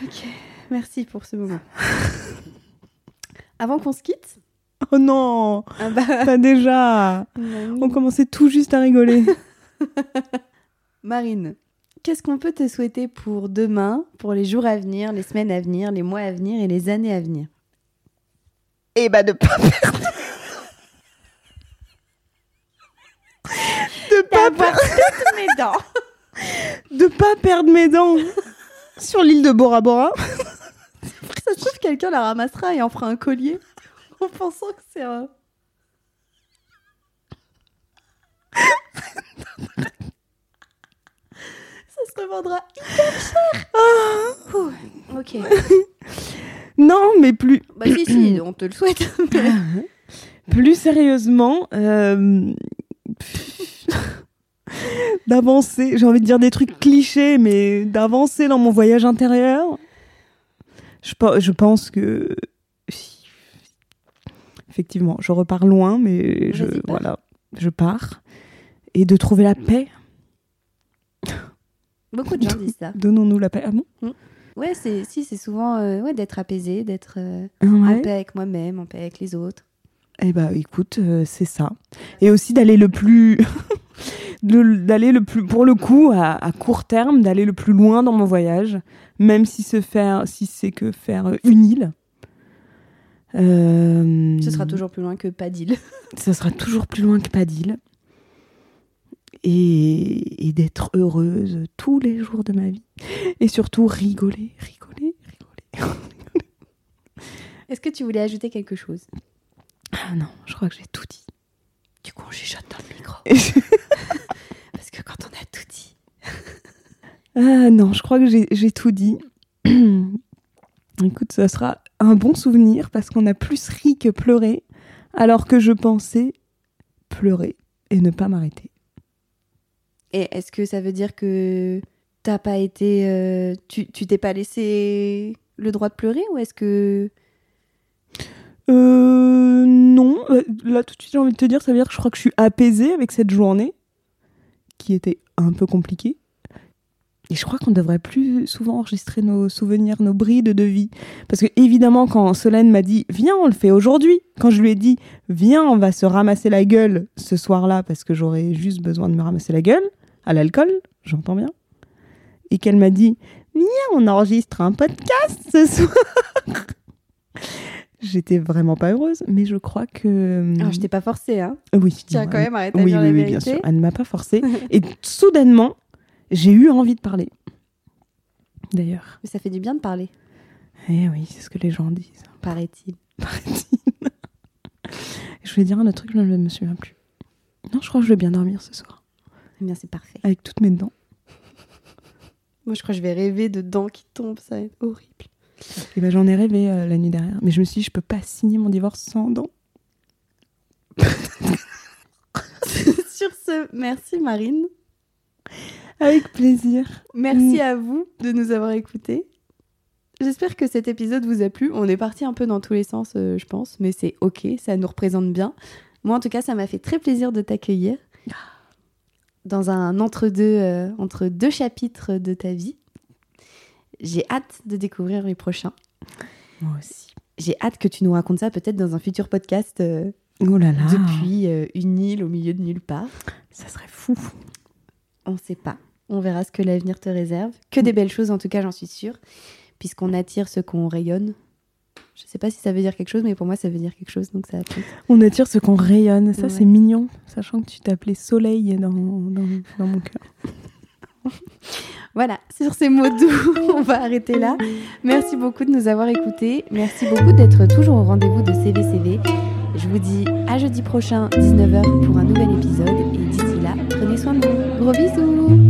Ok, merci pour ce moment. Avant qu'on se quitte, Oh non ah bah, Pas déjà On commençait tout juste à rigoler. Marine, qu'est-ce qu'on peut te souhaiter pour demain, pour les jours à venir, les semaines à venir, les mois à venir et les années à venir? Et bah de pas perdre. de pas perdre. mes dents de pas perdre mes dents sur l'île de Bora Bora. Ça se trouve, quelqu'un la ramassera et en fera un collier en pensant que c'est un... Ça se revendra hyper cher Ouh, Ok. Non, mais plus, Bah si, si, on te le souhaite. plus sérieusement, euh, d'avancer, j'ai envie de dire des trucs clichés, mais d'avancer dans mon voyage intérieur. Je pense que effectivement, je repars loin, mais je pars. voilà, je pars et de trouver la paix. Beaucoup de gens disent ça. Donnons-nous la paix. Ah bon Ouais, c'est si, c'est souvent euh, ouais, d'être apaisé, d'être euh, Ouais. en paix avec moi-même, en paix avec les autres. Eh ben, écoute, euh, c'est ça. Et aussi d'aller le plus, d'aller le plus, pour le coup, à, à court terme, d'aller le plus loin dans mon voyage, même si se faire, si c'est que faire une île. Euh, Ce sera toujours plus loin que Padil. ça sera toujours plus loin que pas d'île. Et, et d'être heureuse tous les jours de ma vie. Et surtout rigoler, rigoler, rigoler. Est-ce que tu voulais ajouter quelque chose? Ah non, je crois que j'ai tout dit. Du coup, on chuchote dans le micro. Parce que quand on a tout dit. Ah non, je crois que j'ai tout dit. Écoute, ça sera un bon souvenir parce qu'on a plus ri que pleuré, alors que je pensais pleurer et ne pas m'arrêter. Et est-ce que ça veut dire que t'as pas été. euh, tu tu t'es pas laissé le droit de pleurer ou est-ce que. Euh, non, Euh, là tout de suite j'ai envie de te dire, ça veut dire que je crois que je suis apaisée avec cette journée, qui était un peu compliquée. Et je crois qu'on devrait plus souvent enregistrer nos souvenirs, nos brides de vie. Parce que évidemment, quand Solène m'a dit Viens, on le fait aujourd'hui, quand je lui ai dit Viens, on va se ramasser la gueule ce soir-là, parce que j'aurais juste besoin de me ramasser la gueule, à l'alcool, j'entends bien. Et qu'elle m'a dit Viens, on enregistre un podcast ce soir. J'étais vraiment pas heureuse, mais je crois que. Alors, je t'ai pas forcé, hein. Oui, Tiens, non, quand même, arrête de oui, dire oui, la oui, vérité. bien sûr. Elle ne m'a pas forcée. Et soudainement, j'ai eu envie de parler. D'ailleurs. Mais ça fait du bien de parler, Eh oui, c'est ce que les gens disent. paraît-il. paraît-il. je voulais dire un autre truc, je ne me souviens plus. Non, je crois que je vais bien dormir ce soir. Eh bien, c'est parfait. Avec toutes mes dents. Moi, je crois que je vais rêver de dents qui tombent, ça va être horrible. Et ben, j'en ai rêvé euh, la nuit dernière. Mais je me suis dit, je peux pas signer mon divorce sans dents. Sur ce, merci Marine. Avec plaisir. Merci Mm. à vous de nous avoir écoutés. J'espère que cet épisode vous a plu. On est parti un peu dans tous les sens, euh, je pense, mais c'est ok, ça nous représente bien. Moi, en tout cas, ça m'a fait très plaisir de t'accueillir. dans un entre-deux euh, entre deux chapitres de ta vie. J'ai hâte de découvrir les prochains. Moi aussi. J'ai hâte que tu nous racontes ça peut-être dans un futur podcast euh, Oh là là. depuis une île au milieu de nulle part. Ça serait fou. On ne sait pas. On verra ce que l'avenir te réserve. Que des belles choses, en tout cas, j'en suis sûre, puisqu'on attire ce qu'on rayonne. Je sais pas si ça veut dire quelque chose, mais pour moi, ça veut dire quelque chose, donc ça. On attire ce qu'on rayonne. Ça, Ouais. c'est mignon. Sachant que tu t'appelais Soleil dans, dans, dans mon cœur. Voilà, sur ces mots doux, on va arrêter là. Merci beaucoup de nous avoir écoutés. Merci beaucoup d'être toujours au rendez-vous de CVCV. Je vous dis à jeudi prochain, 19h, pour un nouvel épisode. Gros bisous